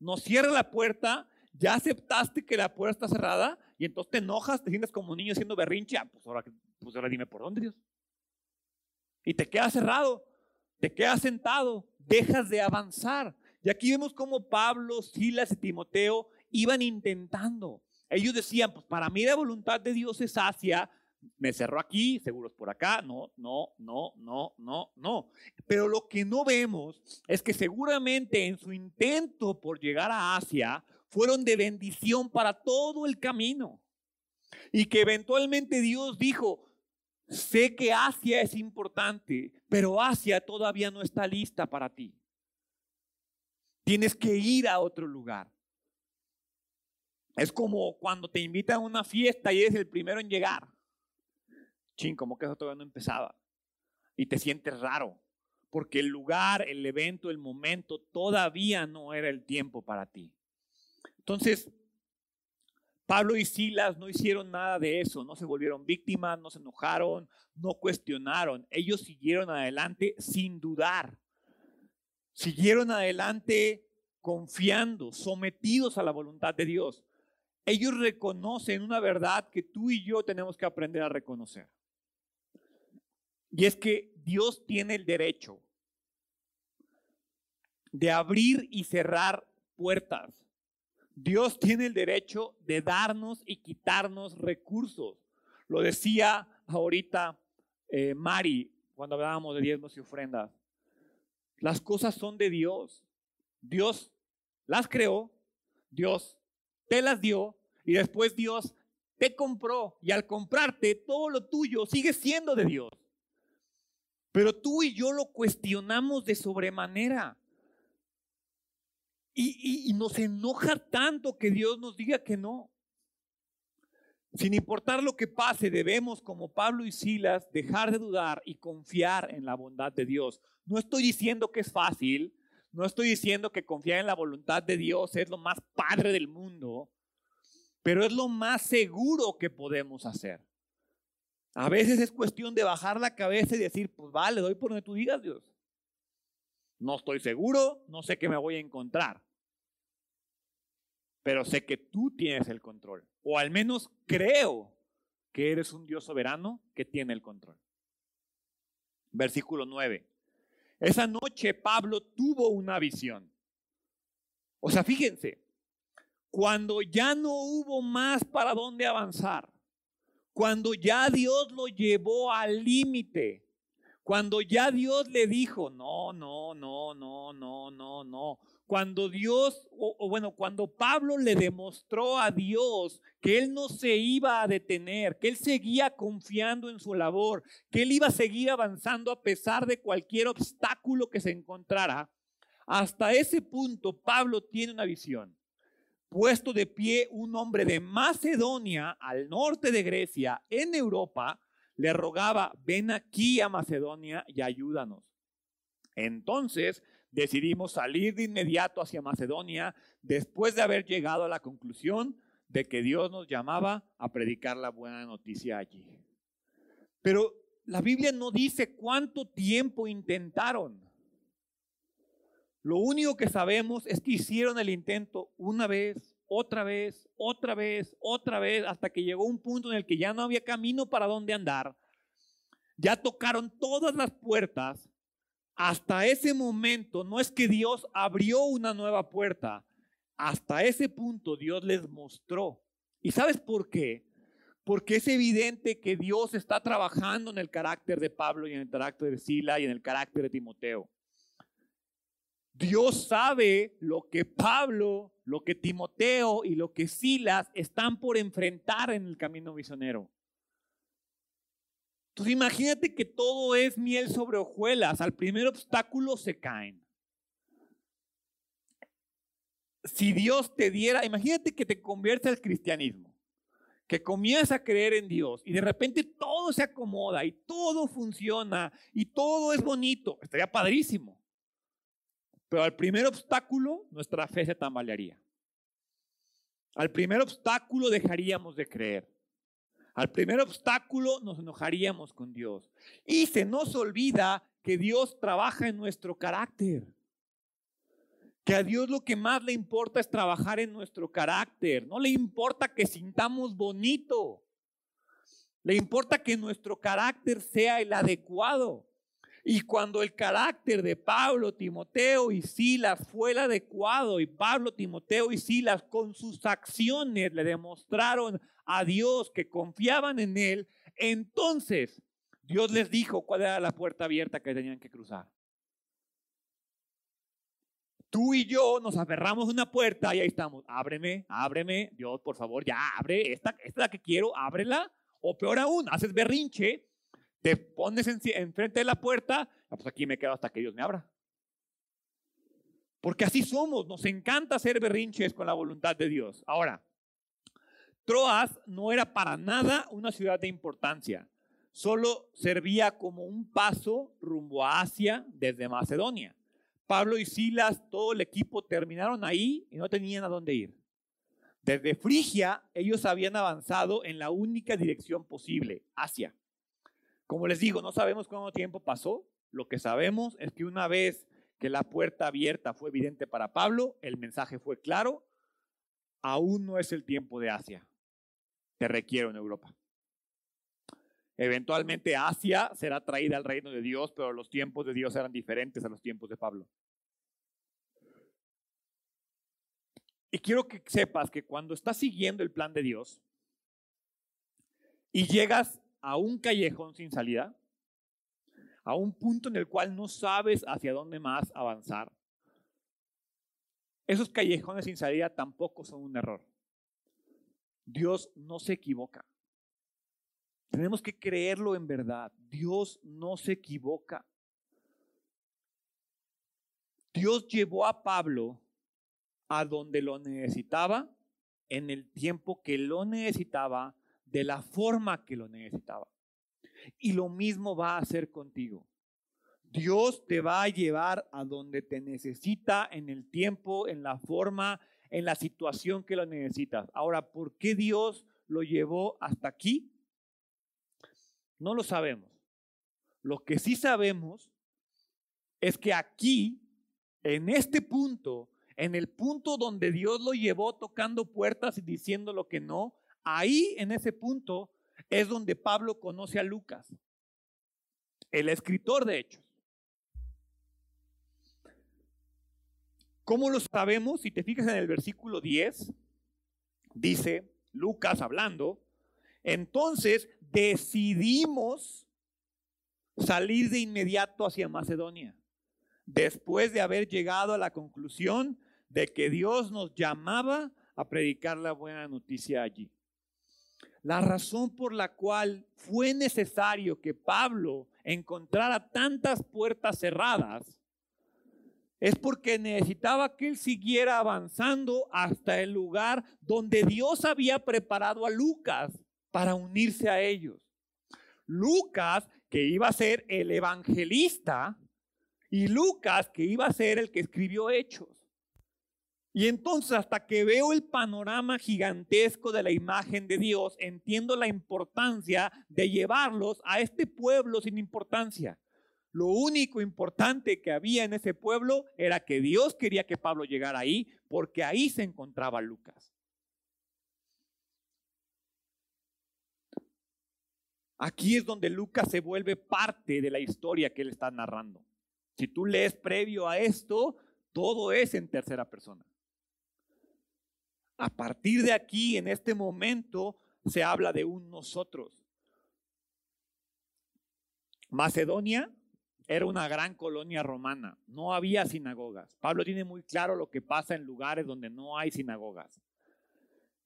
Nos cierra la puerta, ya aceptaste que la puerta está cerrada y entonces te enojas, te sientes como un niño haciendo berrinche. Ah, pues, ahora, pues ahora dime por dónde, Dios. Y te quedas cerrado, te quedas sentado, dejas de avanzar. Y aquí vemos cómo Pablo, Silas y Timoteo iban intentando. Ellos decían, pues para mí la voluntad de Dios es hacia, me cerró aquí, seguros por acá, no, no, no, no, no, no. Pero lo que no vemos es que seguramente en su intento por llegar a Asia fueron de bendición para todo el camino. Y que eventualmente Dios dijo, sé que Asia es importante, pero Asia todavía no está lista para ti. Tienes que ir a otro lugar. Es como cuando te invitan a una fiesta y eres el primero en llegar. Chin, como que eso todavía no empezaba. Y te sientes raro, porque el lugar, el evento, el momento todavía no era el tiempo para ti. Entonces, Pablo y Silas no hicieron nada de eso, no se volvieron víctimas, no se enojaron, no cuestionaron. Ellos siguieron adelante sin dudar. Siguieron adelante confiando, sometidos a la voluntad de Dios. Ellos reconocen una verdad que tú y yo tenemos que aprender a reconocer. Y es que Dios tiene el derecho de abrir y cerrar puertas. Dios tiene el derecho de darnos y quitarnos recursos. Lo decía ahorita eh, Mari cuando hablábamos de diezmos y ofrendas. Las cosas son de Dios. Dios las creó, Dios te las dio y después Dios te compró y al comprarte todo lo tuyo sigue siendo de Dios. Pero tú y yo lo cuestionamos de sobremanera. Y, y, nos enoja tanto que Dios nos diga que no. Sin importar lo que pase, debemos, como Pablo y Silas, dejar de dudar y confiar en la bondad de Dios. No estoy diciendo que es fácil, no estoy diciendo que confiar en la voluntad de Dios es lo más padre del mundo, pero es lo más seguro que podemos hacer. A veces es cuestión de bajar la cabeza y decir, pues vale, doy por donde tú digas, Dios. No estoy seguro, no sé qué me voy a encontrar, pero sé que tú tienes el control, o al menos creo que eres un Dios soberano que tiene el control. Versículo 9. Esa noche Pablo tuvo una visión. O sea, fíjense, cuando ya no hubo más para dónde avanzar, cuando ya Dios lo llevó al límite, cuando ya Dios le dijo, no, no, no, no, no, no, no. Cuando Dios, o, bueno, cuando Pablo le demostró a Dios que él no se iba a detener, que él seguía confiando en su labor, que él iba a seguir avanzando a pesar de cualquier obstáculo que se encontrara, hasta ese punto Pablo tiene una visión puesto de pie un hombre de Macedonia, al norte de Grecia, en Europa, le rogaba, ven aquí a Macedonia y ayúdanos. Entonces decidimos salir de inmediato hacia Macedonia después de haber llegado a la conclusión de que Dios nos llamaba a predicar la buena noticia allí. Pero la Biblia no dice cuánto tiempo intentaron. Lo único que sabemos es que hicieron el intento una vez, otra vez, otra vez, otra vez, hasta que llegó un punto en el que ya no había camino para dónde andar. Ya tocaron todas las puertas. Hasta ese momento, no es que Dios abrió una nueva puerta. Hasta ese punto Dios les mostró. ¿Y sabes por qué? Porque es evidente que Dios está trabajando en el carácter de Pablo y en el carácter de Sila y en el carácter de Timoteo. Dios sabe lo que Pablo, lo que Timoteo y lo que Silas están por enfrentar en el camino misionero. Entonces imagínate que todo es miel sobre hojuelas. Al primer obstáculo se caen. Si Dios te diera, imagínate que te conviertes al cristianismo, que comienzas a creer en Dios y de repente todo se acomoda y todo funciona y todo es bonito. Estaría padrísimo. Pero al primer obstáculo, nuestra fe se tambalearía. Al primer obstáculo dejaríamos de creer. Al primer obstáculo nos enojaríamos con Dios. Y se nos olvida que Dios trabaja en nuestro carácter. Que a Dios lo que más le importa es trabajar en nuestro carácter. No le importa que sintamos bonito. Le importa que nuestro carácter sea el adecuado. Y cuando el carácter de Pablo, Timoteo y Silas fue el adecuado y Pablo, Timoteo y Silas con sus acciones le demostraron a Dios que confiaban en Él, entonces Dios les dijo cuál era la puerta abierta que tenían que cruzar. Tú y yo nos aferramos una puerta y ahí estamos. Ábreme, ábreme, Dios, por favor, ya abre. Esta es la que quiero, ábrela. O peor aún, haces berrinche te pones enfrente de la puerta, ah, pues aquí me quedo hasta que Dios me abra. Porque así somos, nos encanta hacer berrinches con la voluntad de Dios. Ahora, Troas no era para nada una ciudad de importancia, solo servía como un paso rumbo a Asia desde Macedonia. Pablo y Silas, todo el equipo terminaron ahí y no tenían a dónde ir. Desde Frigia, ellos habían avanzado en la única dirección posible, Asia. Como les digo, no sabemos cuánto tiempo pasó. Lo que sabemos es que una vez que la puerta abierta fue evidente para Pablo, el mensaje fue claro, aún no es el tiempo de Asia. Te requiero en Europa. Eventualmente Asia será traída al reino de Dios, pero los tiempos de Dios eran diferentes a los tiempos de Pablo. Y quiero que sepas que cuando estás siguiendo el plan de Dios y llegas a un callejón sin salida, a un punto en el cual no sabes hacia dónde más avanzar. Esos callejones sin salida tampoco son un error. Dios no se equivoca. Tenemos que creerlo en verdad. Dios no se equivoca. Dios llevó a Pablo a donde lo necesitaba, en el tiempo que lo necesitaba, de la forma que lo necesitaba. Y lo mismo va a hacer contigo. Dios te va a llevar a donde te necesita en el tiempo, en la forma, en la situación que lo necesitas. Ahora, ¿por qué Dios lo llevó hasta aquí? No lo sabemos. Lo que sí sabemos es que aquí, en este punto, en el punto donde Dios lo llevó tocando puertas y diciendo lo que no, ahí en ese punto es donde Pablo conoce a Lucas, el escritor de Hechos. ¿Cómo lo sabemos? Si te fijas en el versículo 10, dice Lucas hablando, entonces decidimos salir de inmediato hacia Macedonia, después de haber llegado a la conclusión de que Dios nos llamaba a predicar la buena noticia allí. La razón por la cual fue necesario que Pablo encontrara tantas puertas cerradas es porque necesitaba que él siguiera avanzando hasta el lugar donde Dios había preparado a Lucas para unirse a ellos. Lucas, que iba a ser el evangelista, y Lucas, que iba a ser el que escribió Hechos. Y entonces hasta que veo el panorama gigantesco de la imagen de Dios, entiendo la importancia de llevarlos a este pueblo sin importancia. Lo único importante que había en ese pueblo era que Dios quería que Pablo llegara ahí, porque ahí se encontraba Lucas. Aquí es donde Lucas se vuelve parte de la historia que él está narrando. Si tú lees previo a esto, todo es en tercera persona. A partir de aquí, en este momento, se habla de un nosotros. Macedonia era una gran colonia romana, no había sinagogas. Pablo tiene muy claro lo que pasa en lugares donde no hay sinagogas.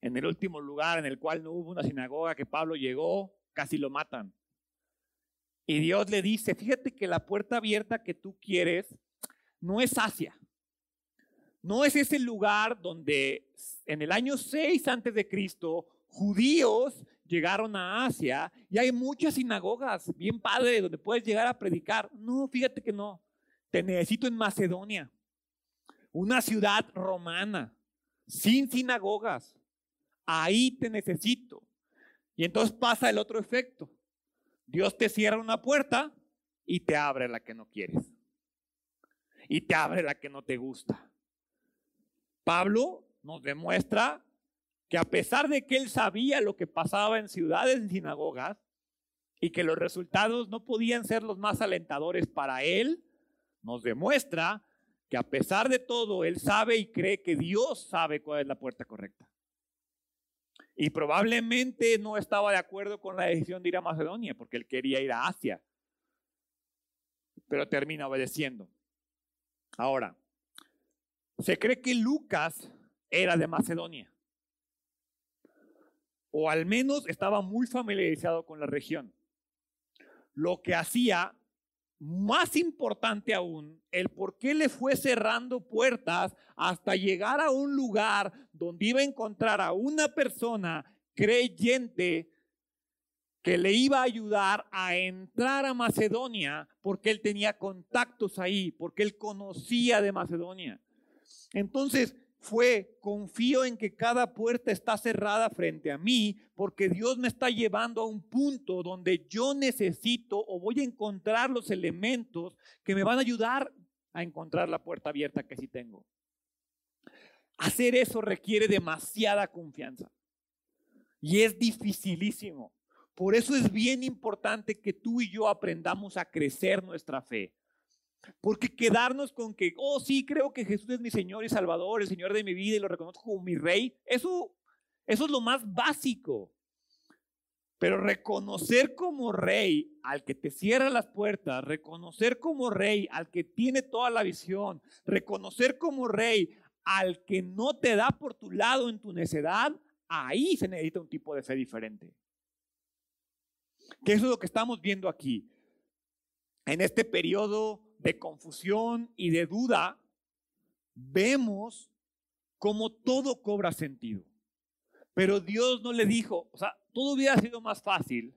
En el último lugar en el cual no hubo una sinagoga que Pablo llegó, casi lo matan. Y Dios le dice, fíjate que la puerta abierta que tú quieres no es Asia, no es ese lugar donde en el año 6 antes de Cristo judíos llegaron a Asia y hay muchas sinagogas bien padres donde puedes llegar a predicar. No, fíjate que no. Te necesito en Macedonia, una ciudad romana, sin sinagogas. Ahí te necesito. Y entonces pasa el otro efecto. Dios te cierra una puerta y te abre la que no quieres. Y te abre la que no te gusta. Pablo nos demuestra que a pesar de que él sabía lo que pasaba en ciudades y sinagogas y que los resultados no podían ser los más alentadores para él, nos demuestra que a pesar de todo, él sabe y cree que Dios sabe cuál es la puerta correcta. Y probablemente no estaba de acuerdo con la decisión de ir a Macedonia, porque él quería ir a Asia, pero termina obedeciendo. Ahora, se cree que Lucas era de Macedonia, o al menos estaba muy familiarizado con la región. Lo que hacía más importante aún, el por qué le fue cerrando puertas hasta llegar a un lugar donde iba a encontrar a una persona creyente que le iba a ayudar a entrar a Macedonia porque él tenía contactos ahí, porque él conocía de Macedonia. Entonces fue, confío en que cada puerta está cerrada frente a mí, porque Dios me está llevando a un punto donde yo necesito o voy a encontrar los elementos que me van a ayudar a encontrar la puerta abierta que sí tengo. Hacer eso requiere demasiada confianza y es dificilísimo. Por eso es bien importante que tú y yo aprendamos a crecer nuestra fe. Porque quedarnos con que, oh sí, creo que Jesús es mi Señor y Salvador, el Señor de mi vida y lo reconozco como mi Rey, eso, eso es lo más básico. Pero reconocer como rey al que te cierra las puertas, reconocer como rey al que tiene toda la visión, reconocer como rey al que no te da por tu lado en tu necedad, ahí se necesita un tipo de fe diferente. Que eso es lo que estamos viendo aquí. En este periodo de confusión y de duda, vemos cómo todo cobra sentido. Pero Dios no le dijo, o sea, todo hubiera sido más fácil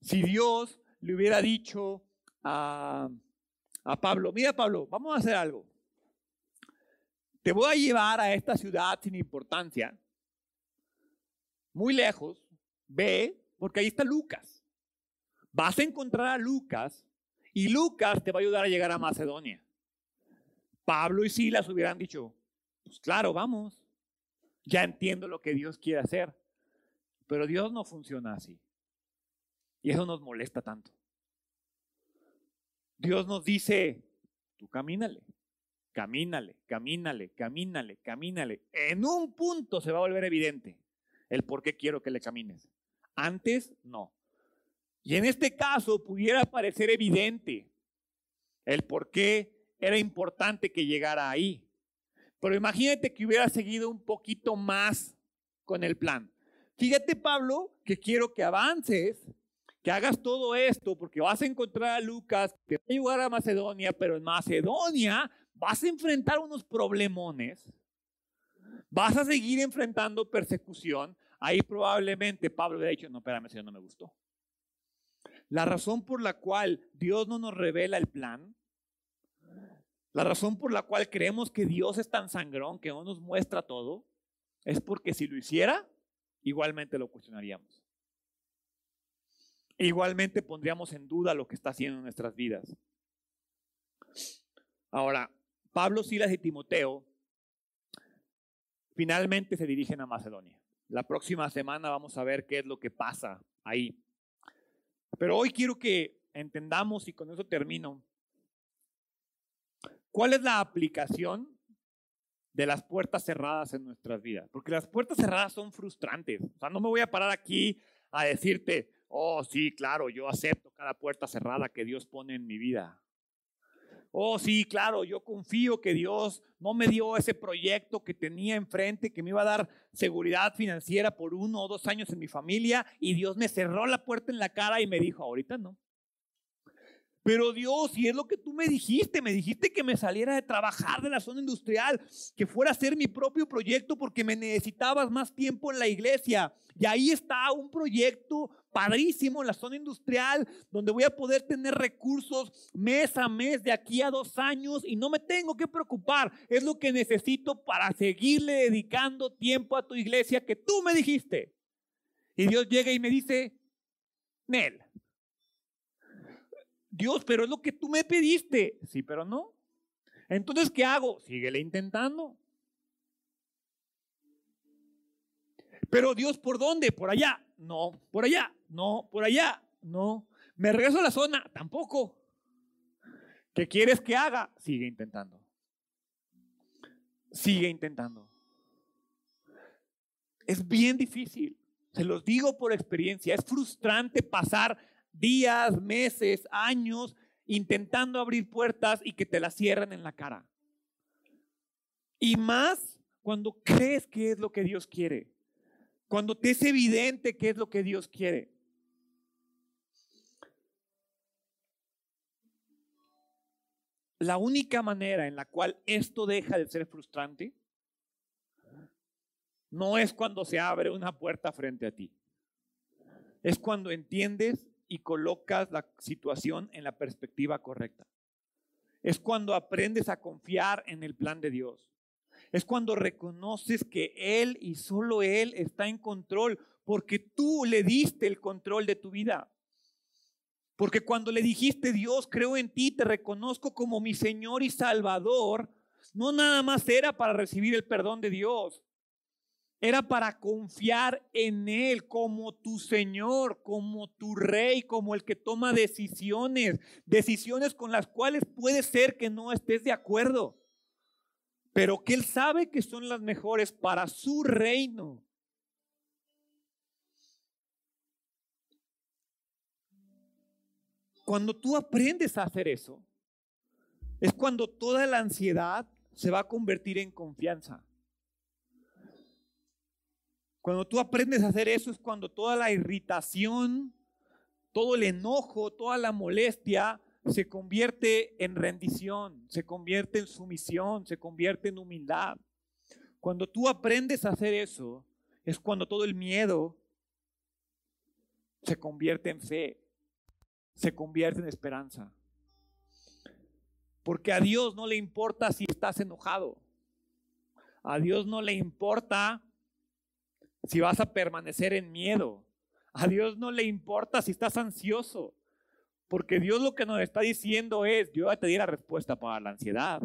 si Dios le hubiera dicho a, a Pablo, mira Pablo, vamos a hacer algo. Te voy a llevar a esta ciudad sin importancia, muy lejos, ve, porque ahí está Lucas. Vas a encontrar a Lucas y Lucas te va a ayudar a llegar a Macedonia. Pablo y Silas hubieran dicho, pues claro, vamos. Ya entiendo lo que Dios quiere hacer. Pero Dios no funciona así. Y eso nos molesta tanto. Dios nos dice, tú camínale, camínale, camínale, camínale, camínale. En un punto se va a volver evidente el por qué quiero que le camines. Antes, no. Y en este caso pudiera parecer evidente el por qué era importante que llegara ahí. Pero imagínate que hubiera seguido un poquito más con el plan. Fíjate, Pablo, que quiero que avances, que hagas todo esto, porque vas a encontrar a Lucas, te va a ayudar a Macedonia, pero en Macedonia vas a enfrentar unos problemones, vas a seguir enfrentando persecución. Ahí probablemente Pablo hubiera dicho, no, espérame, eso no me gustó. La razón por la cual Dios no nos revela el plan, la razón por la cual creemos que Dios es tan sangrón que no nos muestra todo, es porque si lo hiciera, igualmente lo cuestionaríamos. Igualmente pondríamos en duda lo que está haciendo en nuestras vidas. Ahora, Pablo, Silas y Timoteo finalmente se dirigen a Macedonia. La próxima semana vamos a ver qué es lo que pasa ahí. Pero hoy quiero que entendamos, y con eso termino, cuál es la aplicación de las puertas cerradas en nuestras vidas. Porque las puertas cerradas son frustrantes. O sea, no me voy a parar aquí a decirte, oh, sí, claro, yo acepto cada puerta cerrada que Dios pone en mi vida. Oh, sí, claro, yo confío que Dios no me dio ese proyecto que tenía enfrente, que me iba a dar seguridad financiera por uno o dos años en mi familia, y Dios me cerró la puerta en la cara y me dijo, ahorita no. Pero Dios, si es lo que tú me dijiste, me dijiste que me saliera de trabajar de la zona industrial, que fuera a hacer mi propio proyecto porque me necesitabas más tiempo en la iglesia. Y ahí está un proyecto padrísimo en la zona industrial, donde voy a poder tener recursos mes a mes de aquí a dos años y no me tengo que preocupar. Es lo que necesito para seguirle dedicando tiempo a tu iglesia que tú me dijiste. Y Dios llega y me dice, Nel, Dios, pero es lo que tú me pediste. Sí, pero no. Entonces, ¿qué hago? Síguele intentando. Pero Dios, ¿por dónde? Por allá. No, por allá. No, por allá. No. ¿Me regreso a la zona? Tampoco. ¿Qué quieres que haga? Sigue intentando. Sigue intentando. Es bien difícil. Se los digo por experiencia. Es frustrante pasar días, meses, años intentando abrir puertas y que te las cierren en la cara. Y más cuando crees que es lo que Dios quiere. Cuando te es evidente que es lo que Dios quiere. La única manera en la cual esto deja de ser frustrante no es cuando se abre una puerta frente a ti. Es cuando entiendes y colocas la situación en la perspectiva correcta. Es cuando aprendes a confiar en el plan de Dios. Es cuando reconoces que Él y solo Él está en control porque tú le diste el control de tu vida. Porque cuando le dijiste, Dios, creo en ti, te reconozco como mi Señor y Salvador, no nada más era para recibir el perdón de Dios, era para confiar en Él como tu Señor, como tu Rey, como el que toma decisiones, decisiones con las cuales puede ser que no estés de acuerdo, pero que Él sabe que son las mejores para su reino. Cuando tú aprendes a hacer eso, es cuando toda la ansiedad se va a convertir en confianza. Cuando tú aprendes a hacer eso es cuando toda la irritación, todo el enojo, toda la molestia se convierte en rendición, se convierte en sumisión, se convierte en humildad. Cuando tú aprendes a hacer eso, es cuando todo el miedo se convierte en fe, se convierte en esperanza. Porque a Dios no le importa si estás enojado. A Dios no le importa si vas a permanecer en miedo. A Dios no le importa si estás ansioso. Porque Dios lo que nos está diciendo es, yo ya te di la respuesta para la ansiedad,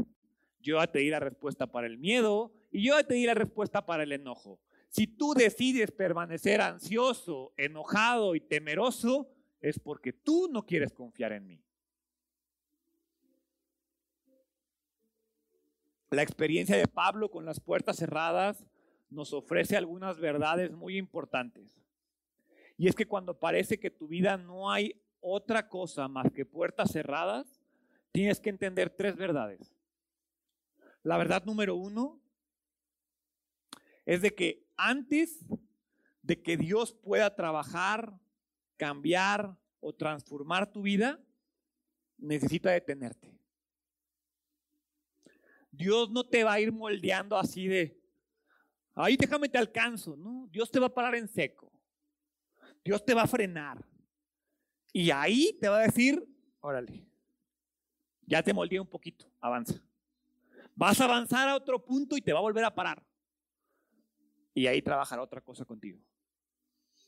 yo ya te di la respuesta para el miedo y yo ya te di la respuesta para el enojo. Si tú decides permanecer ansioso, enojado y temeroso, es porque tú no quieres confiar en mí. La experiencia de Pablo con las puertas cerradas nos ofrece algunas verdades muy importantes. Y es que cuando parece que tu vida no hay otra cosa más que puertas cerradas, tienes que entender tres verdades. La verdad número uno es de que antes de que Dios pueda trabajar, cambiar o transformar tu vida, necesita detenerte. Dios no te va a ir moldeando así de, ahí déjame te alcanzo, ¿no? Dios te va a parar en seco. Dios te va a frenar. Y ahí te va a decir, órale, ya te moldeé un poquito, avanza. Vas a avanzar a otro punto y te va a volver a parar. Y ahí trabajará otra cosa contigo.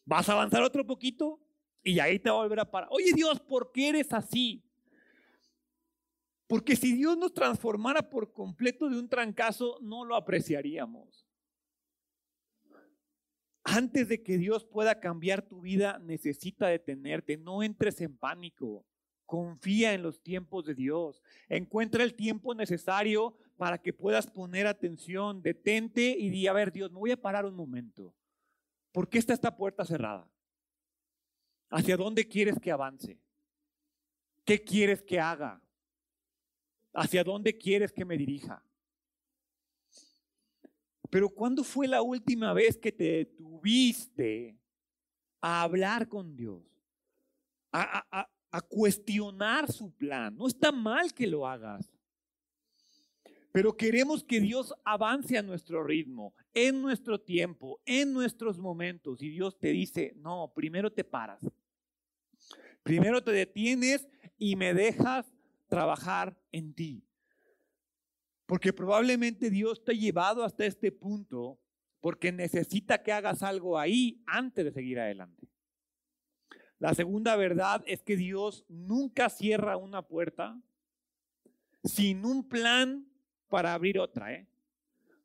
Vas a avanzar otro poquito y ahí te va a volver a parar. Oye Dios, ¿por qué eres así? Porque si Dios nos transformara por completo de un trancazo, no lo apreciaríamos. Antes de que Dios pueda cambiar tu vida, necesita detenerte. No entres en pánico. Confía en los tiempos de Dios. Encuentra el tiempo necesario para que puedas poner atención. Detente y di, a ver, Dios, me voy a parar un momento. ¿Por qué está esta puerta cerrada? ¿Hacia dónde quieres que avance? ¿Qué quieres que haga? ¿Hacia dónde quieres que me dirija? Pero ¿cuándo fue la última vez que te detuviste a hablar con Dios? A, a, cuestionar su plan. No está mal que lo hagas. Pero queremos que Dios avance a nuestro ritmo, en nuestro tiempo, en nuestros momentos. Y Dios te dice, no, primero te paras. Primero te detienes y me dejas trabajar en ti. Porque probablemente Dios te ha llevado hasta este punto porque necesita que hagas algo ahí antes de seguir adelante. La segunda verdad es que Dios nunca cierra una puerta sin un plan para abrir otra. ¿eh?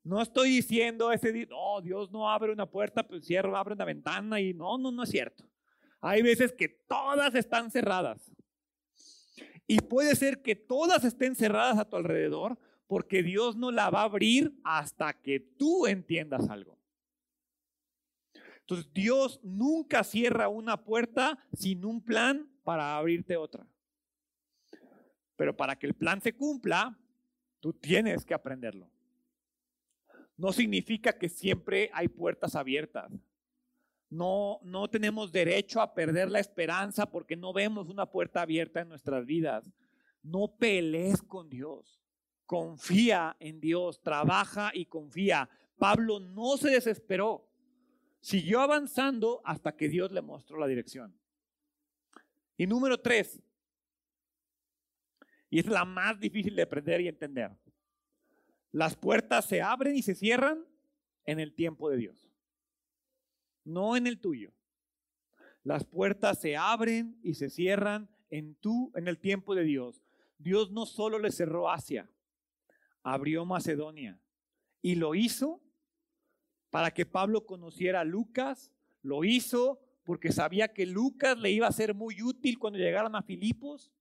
No estoy diciendo ese no, Dios no abre una puerta, pues cierra, abre una ventana y no, no, no es cierto. Hay veces que todas están cerradas. Y puede ser que todas estén cerradas a tu alrededor, porque Dios no la va a abrir hasta que tú entiendas algo. Entonces Dios nunca cierra una puerta sin un plan para abrirte otra. Pero para que el plan se cumpla, tú tienes que aprenderlo. No significa que siempre hay puertas abiertas. No, no tenemos derecho a perder la esperanza porque no vemos una puerta abierta en nuestras vidas. No pelees con Dios confía en Dios, trabaja y confía. Pablo no se desesperó, siguió avanzando hasta que Dios le mostró la dirección. Y número tres, y es la más difícil de aprender y entender, las puertas se abren y se cierran en el tiempo de Dios, no en el tuyo. Las puertas se abren y se cierran en tú, en el tiempo de Dios. Dios no solo le cerró Asia, abrió Macedonia. Y lo hizo para que Pablo conociera a Lucas, lo hizo porque sabía que Lucas le iba a ser muy útil cuando llegaran a Filipos.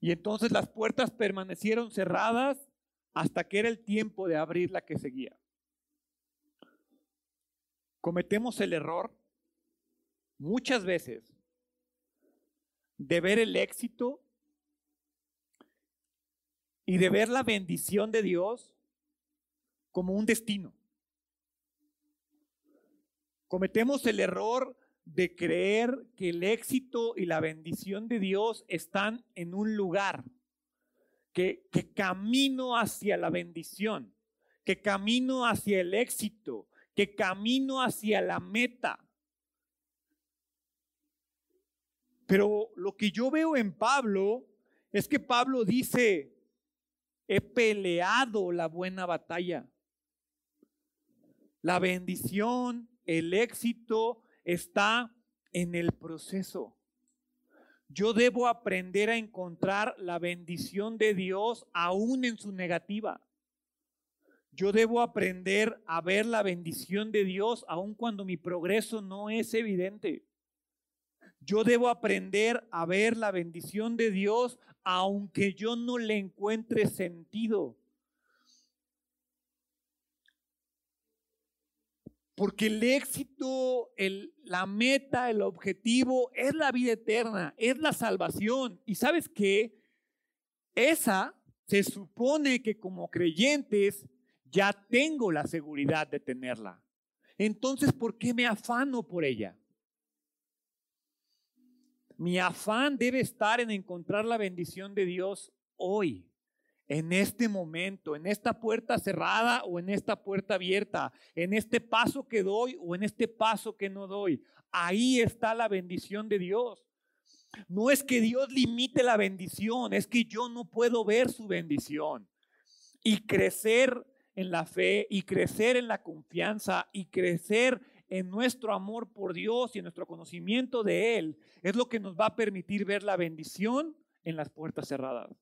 Y entonces las puertas permanecieron cerradas hasta que era el tiempo de abrir la que seguía. Cometemos el error muchas veces de ver el éxito y de ver la bendición de Dios como un destino. Cometemos el error de creer que el éxito y la bendición de Dios están en un lugar, que, camino hacia la bendición, que camino hacia el éxito, que camino hacia la meta. Pero lo que yo veo en Pablo Es que Pablo dice, he peleado la buena batalla. La bendición, el éxito está en el proceso. Yo debo aprender a encontrar la bendición de Dios aún en su negativa. Yo debo aprender a ver la bendición de Dios aun cuando mi progreso no es evidente. Yo debo aprender a ver la bendición de Dios aunque yo no le encuentre sentido. Porque el éxito, la meta, el objetivo es la vida eterna, es la salvación. Y sabes qué? Esa se supone que como creyentes ya tengo la seguridad de tenerla. Entonces, ¿por qué me afano por ella? Mi afán debe estar en encontrar la bendición de Dios hoy en este momento, en esta puerta cerrada o en esta puerta abierta, en este paso que doy o en este paso que no doy. Ahí está la bendición de Dios. No es que Dios limite la bendición, es que yo no puedo ver su bendición. Y crecer en la fe y crecer en la confianza y crecer en nuestro amor por Dios y en nuestro conocimiento de Él es lo que nos va a permitir ver la bendición en las puertas cerradas.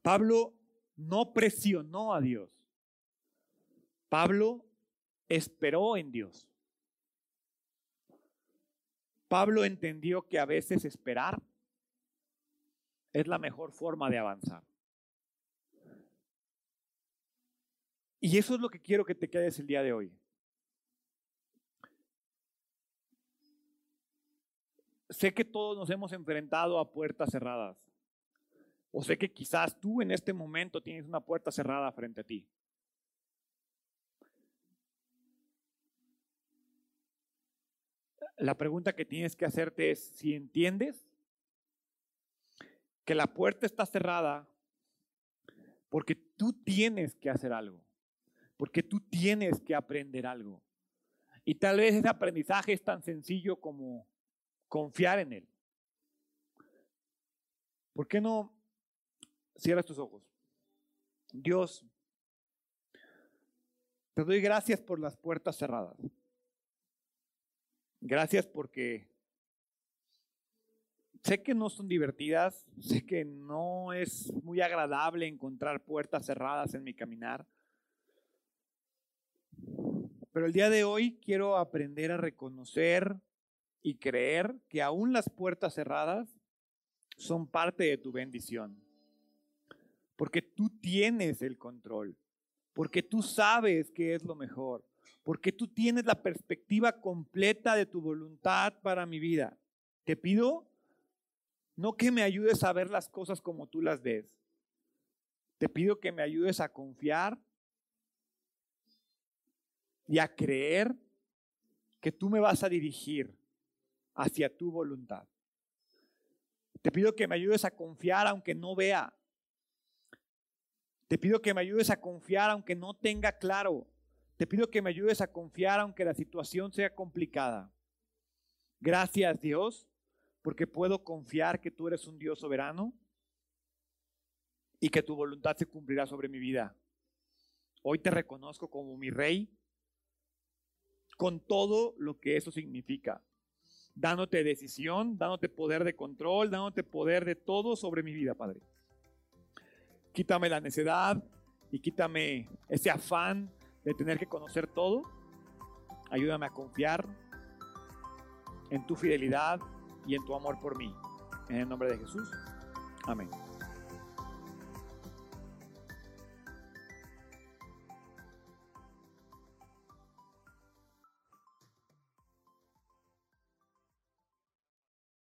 Pablo no presionó a Dios. Pablo esperó en Dios. Pablo entendió que a veces esperar es la mejor forma de avanzar. Y eso es lo que quiero que te quedes el día de hoy. Sé que todos nos hemos enfrentado a puertas cerradas. O sé que quizás tú en este momento tienes una puerta cerrada frente a ti. La pregunta que tienes que hacerte es si entiendes que la puerta está cerrada porque tú tienes que hacer algo, porque tú tienes que aprender algo. Y tal vez ese aprendizaje es tan sencillo como confiar en Él. ¿Por qué no Cierras tus ojos. Dios, te doy gracias por las puertas cerradas. Gracias porque sé que no son divertidas, sé que no es muy agradable encontrar puertas cerradas en mi caminar. Pero el día de hoy quiero aprender a reconocer y creer que aún las puertas cerradas son parte de tu bendición porque tú tienes el control, porque tú sabes qué es lo mejor, porque tú tienes la perspectiva completa de tu voluntad para mi vida. Te pido no que me ayudes a ver las cosas como tú las ves. Te pido que me ayudes a confiar y a creer que tú me vas a dirigir hacia tu voluntad. Te pido que me ayudes a confiar aunque no vea, te pido que me ayudes a confiar aunque no tenga claro. Te pido que me ayudes a confiar aunque la situación sea complicada. Gracias Dios, porque puedo confiar que tú eres un Dios soberano y que tu voluntad se cumplirá sobre mi vida. Hoy te reconozco como mi rey con todo lo que eso significa, dándote decisión, dándote poder de control, dándote poder de todo sobre mi vida, Padre. Quítame la necedad y quítame ese afán de tener que conocer todo. Ayúdame a confiar en tu fidelidad y en tu amor por mí. En el nombre de Jesús. Amén.